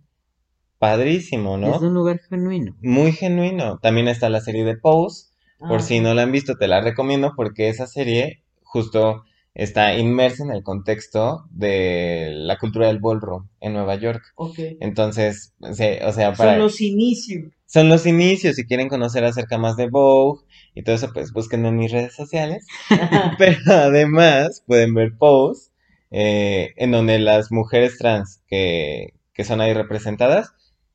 padrísimo, ¿no? Es un lugar genuino. Muy genuino. También está la serie de Pose, por si ah. no la han visto, te la recomiendo porque esa serie justo está inmersa en el contexto de la cultura del ballroom en Nueva York. Ok. Entonces, o sea, para... Son los inicios. Son los inicios, si quieren conocer acerca más de Vogue y todo eso, pues búsquenme en mis redes sociales. Pero además pueden ver Pose, eh, en donde las mujeres trans que, que son ahí representadas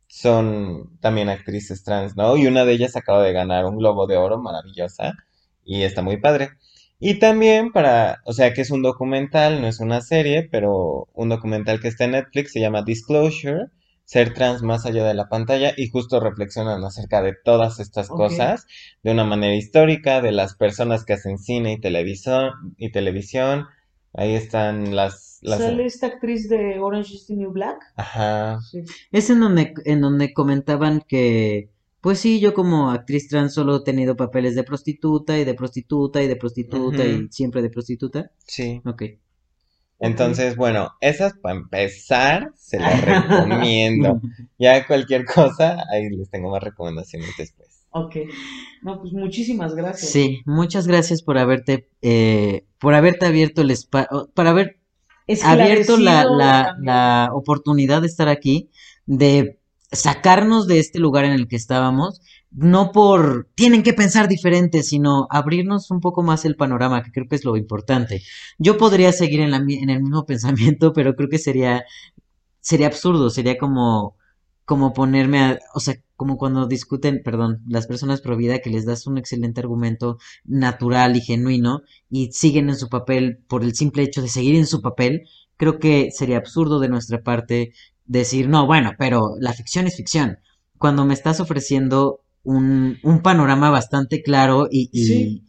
son también actrices trans, ¿no? Y una de ellas acaba de ganar un Globo de Oro maravillosa y está muy padre. Y también para, o sea, que es un documental, no es una serie, pero un documental que está en Netflix, se llama Disclosure, ser trans más allá de la pantalla, y justo reflexionan acerca de todas estas cosas de una manera histórica, de las personas que hacen cine y televisión, y televisión. Ahí están las, las... ¿Sale esta actriz de Orange is the New Black? Ajá. Sí. Es en donde, en donde comentaban que, pues sí, yo como actriz trans solo he tenido papeles de prostituta y de prostituta y de prostituta y siempre de prostituta. Sí. Ok. Entonces, bueno, esas para empezar, se las recomiendo. Ya cualquier cosa, ahí les tengo más recomendaciones después. Ok. No, pues muchísimas gracias. Sí, muchas gracias por haberte, eh, por haberte abierto el espacio, por haber abierto la, la, la oportunidad de estar aquí, de sacarnos de este lugar en el que estábamos, no por tienen que pensar diferente, sino abrirnos un poco más el panorama, que creo que es lo importante. Yo podría seguir en, la, en el mismo pensamiento, pero creo que sería, sería absurdo, sería como, como ponerme a, o sea, como cuando discuten, perdón, las personas pro vida que les das un excelente argumento natural y genuino y siguen en su papel por el simple hecho de seguir en su papel, creo que sería absurdo de nuestra parte decir, no, bueno, pero la ficción es ficción. Cuando me estás ofreciendo un, un panorama bastante claro y, y, Sí.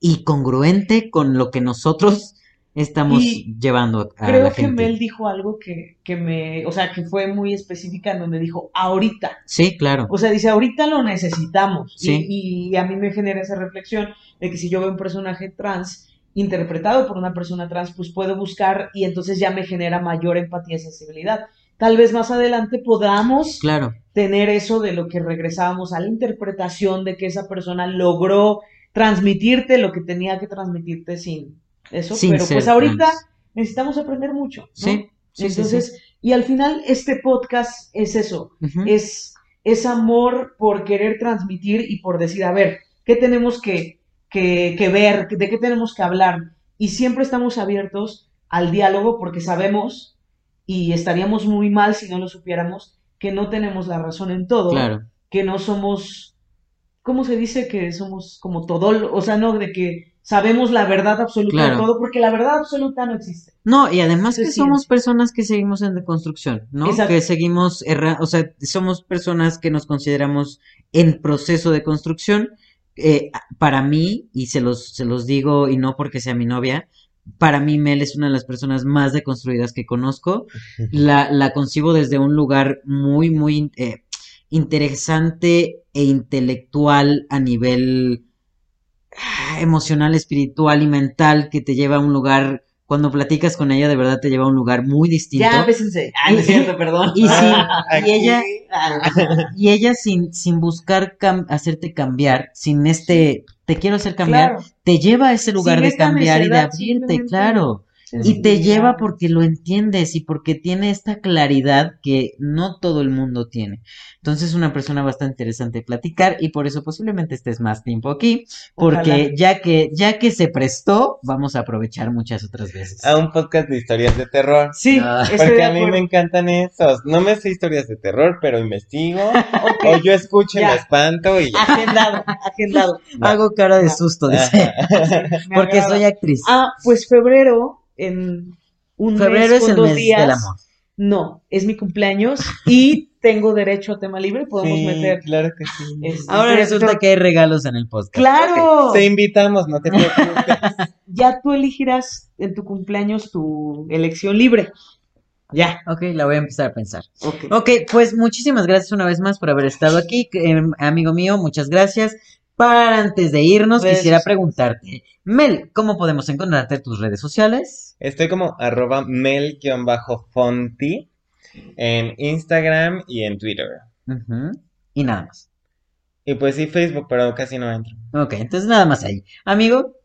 y congruente con lo que nosotros estamos Y llevando a Creo la que. Mel dijo algo que, que me, o sea, que fue muy específica en donde dijo, ahorita. Sí, claro. O sea, dice, ahorita lo necesitamos. Y- Sí. Y, a mí me genera esa reflexión de que si yo veo un personaje trans interpretado por una persona trans, pues puedo buscar y entonces ya me genera mayor empatía y sensibilidad. Tal vez más adelante podamos Claro. tener eso de lo que regresábamos a la interpretación de que esa persona logró transmitirte lo que tenía que transmitirte sin eso. Sin Pero pues ahorita trans. necesitamos aprender mucho. ¿no? Sí, sí, sí, sí. Entonces, y al final este podcast es eso, es, es amor por querer transmitir y por decir, a ver, ¿qué tenemos que, que, que ver? ¿De qué tenemos que hablar? Y siempre estamos abiertos al diálogo porque sabemos, y estaríamos muy mal si no lo supiéramos, que no tenemos la razón en todo, Claro. que no somos, ¿cómo se dice? Que somos como todo, o sea, no, de que sabemos la verdad absoluta Claro. de todo, porque la verdad absoluta no existe. No, y además que somos personas que seguimos en deconstrucción, ¿no? Exacto. Que seguimos erra, o sea, somos personas que nos consideramos en proceso de construcción. Eh, para mí, y se los, se los digo, y no porque sea mi novia, para mí Mel es una de las personas más deconstruidas que conozco. La, la concibo desde un lugar muy, muy eh, interesante e intelectual a nivel ah, emocional, espiritual y mental que te lleva a un lugar, cuando platicas con ella, de verdad te lleva a un lugar muy distinto. Ya, bésense. Ah, no es cierto, perdón. Y, sin- Ah, y ella, y ella sin, sin buscar cam- hacerte cambiar, sin este, te quiero hacer cambiar, Claro. te lleva a ese lugar de cambiar y de abrirte, claro. Y te lleva porque lo entiendes y porque tiene esta claridad que no todo el mundo tiene. Entonces es una persona bastante interesante de platicar y por eso posiblemente estés más tiempo aquí, porque Ojalá. ya que ya que se prestó, vamos a aprovechar muchas otras veces. A un podcast de historias de terror. Sí, Ah. Porque a mí me encantan esos. No me sé historias de terror, pero investigo. O yo escucho y me espanto y ya. Agendado, agendado. Hago cara de susto, dice, porque soy actriz. Ah, pues febrero, en un Febrero mes es con el dos mes días. del amor. No, es mi cumpleaños y tengo derecho a tema libre. Podemos Sí, meter. claro que sí. Este, Ahora resulta que hay regalos en el podcast. ¡Claro! Te invitamos, no te preocupes. Ya tú elegirás en tu cumpleaños tu elección libre. Ya. Ok, la voy a empezar a pensar. Ok. Ok, pues muchísimas gracias una vez más por haber estado aquí, eh, amigo mío, muchas gracias. Para antes de irnos, Redes quisiera sociales. preguntarte, Mel, ¿cómo podemos encontrarte en tus redes sociales? Estoy como arroba mel-fonti en Instagram y en Twitter. Y nada más. Y pues sí, Facebook, pero casi no entro. Ok, entonces nada más ahí. Amigo,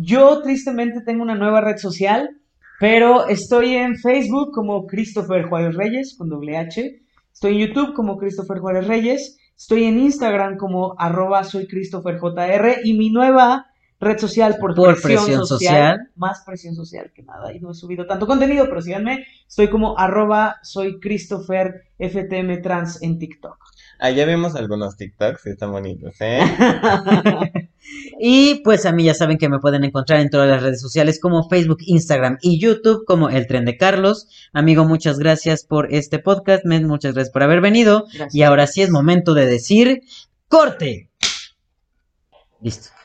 Yo tristemente tengo una nueva red social, pero estoy en Facebook como Christopher Juárez Reyes con doble H. Estoy en YouTube como Christopher Juárez Reyes. Estoy en Instagram como arroba soy Christopher JR. Y mi nueva red social por, Por presión, presión social, social. Más presión social que nada. Y no he subido tanto contenido, pero síganme. Estoy como arroba soy Christopher FTM Trans en TikTok. Allá vemos algunos TikToks que están bonitos, ¿eh? Y pues a mí ya saben que me pueden encontrar en todas las redes sociales como Facebook, Instagram y YouTube como El Tren de Carlos. Amigo, muchas gracias por este podcast, men, muchas gracias por haber venido. Gracias. Y ahora sí es momento de decir corte. Listo.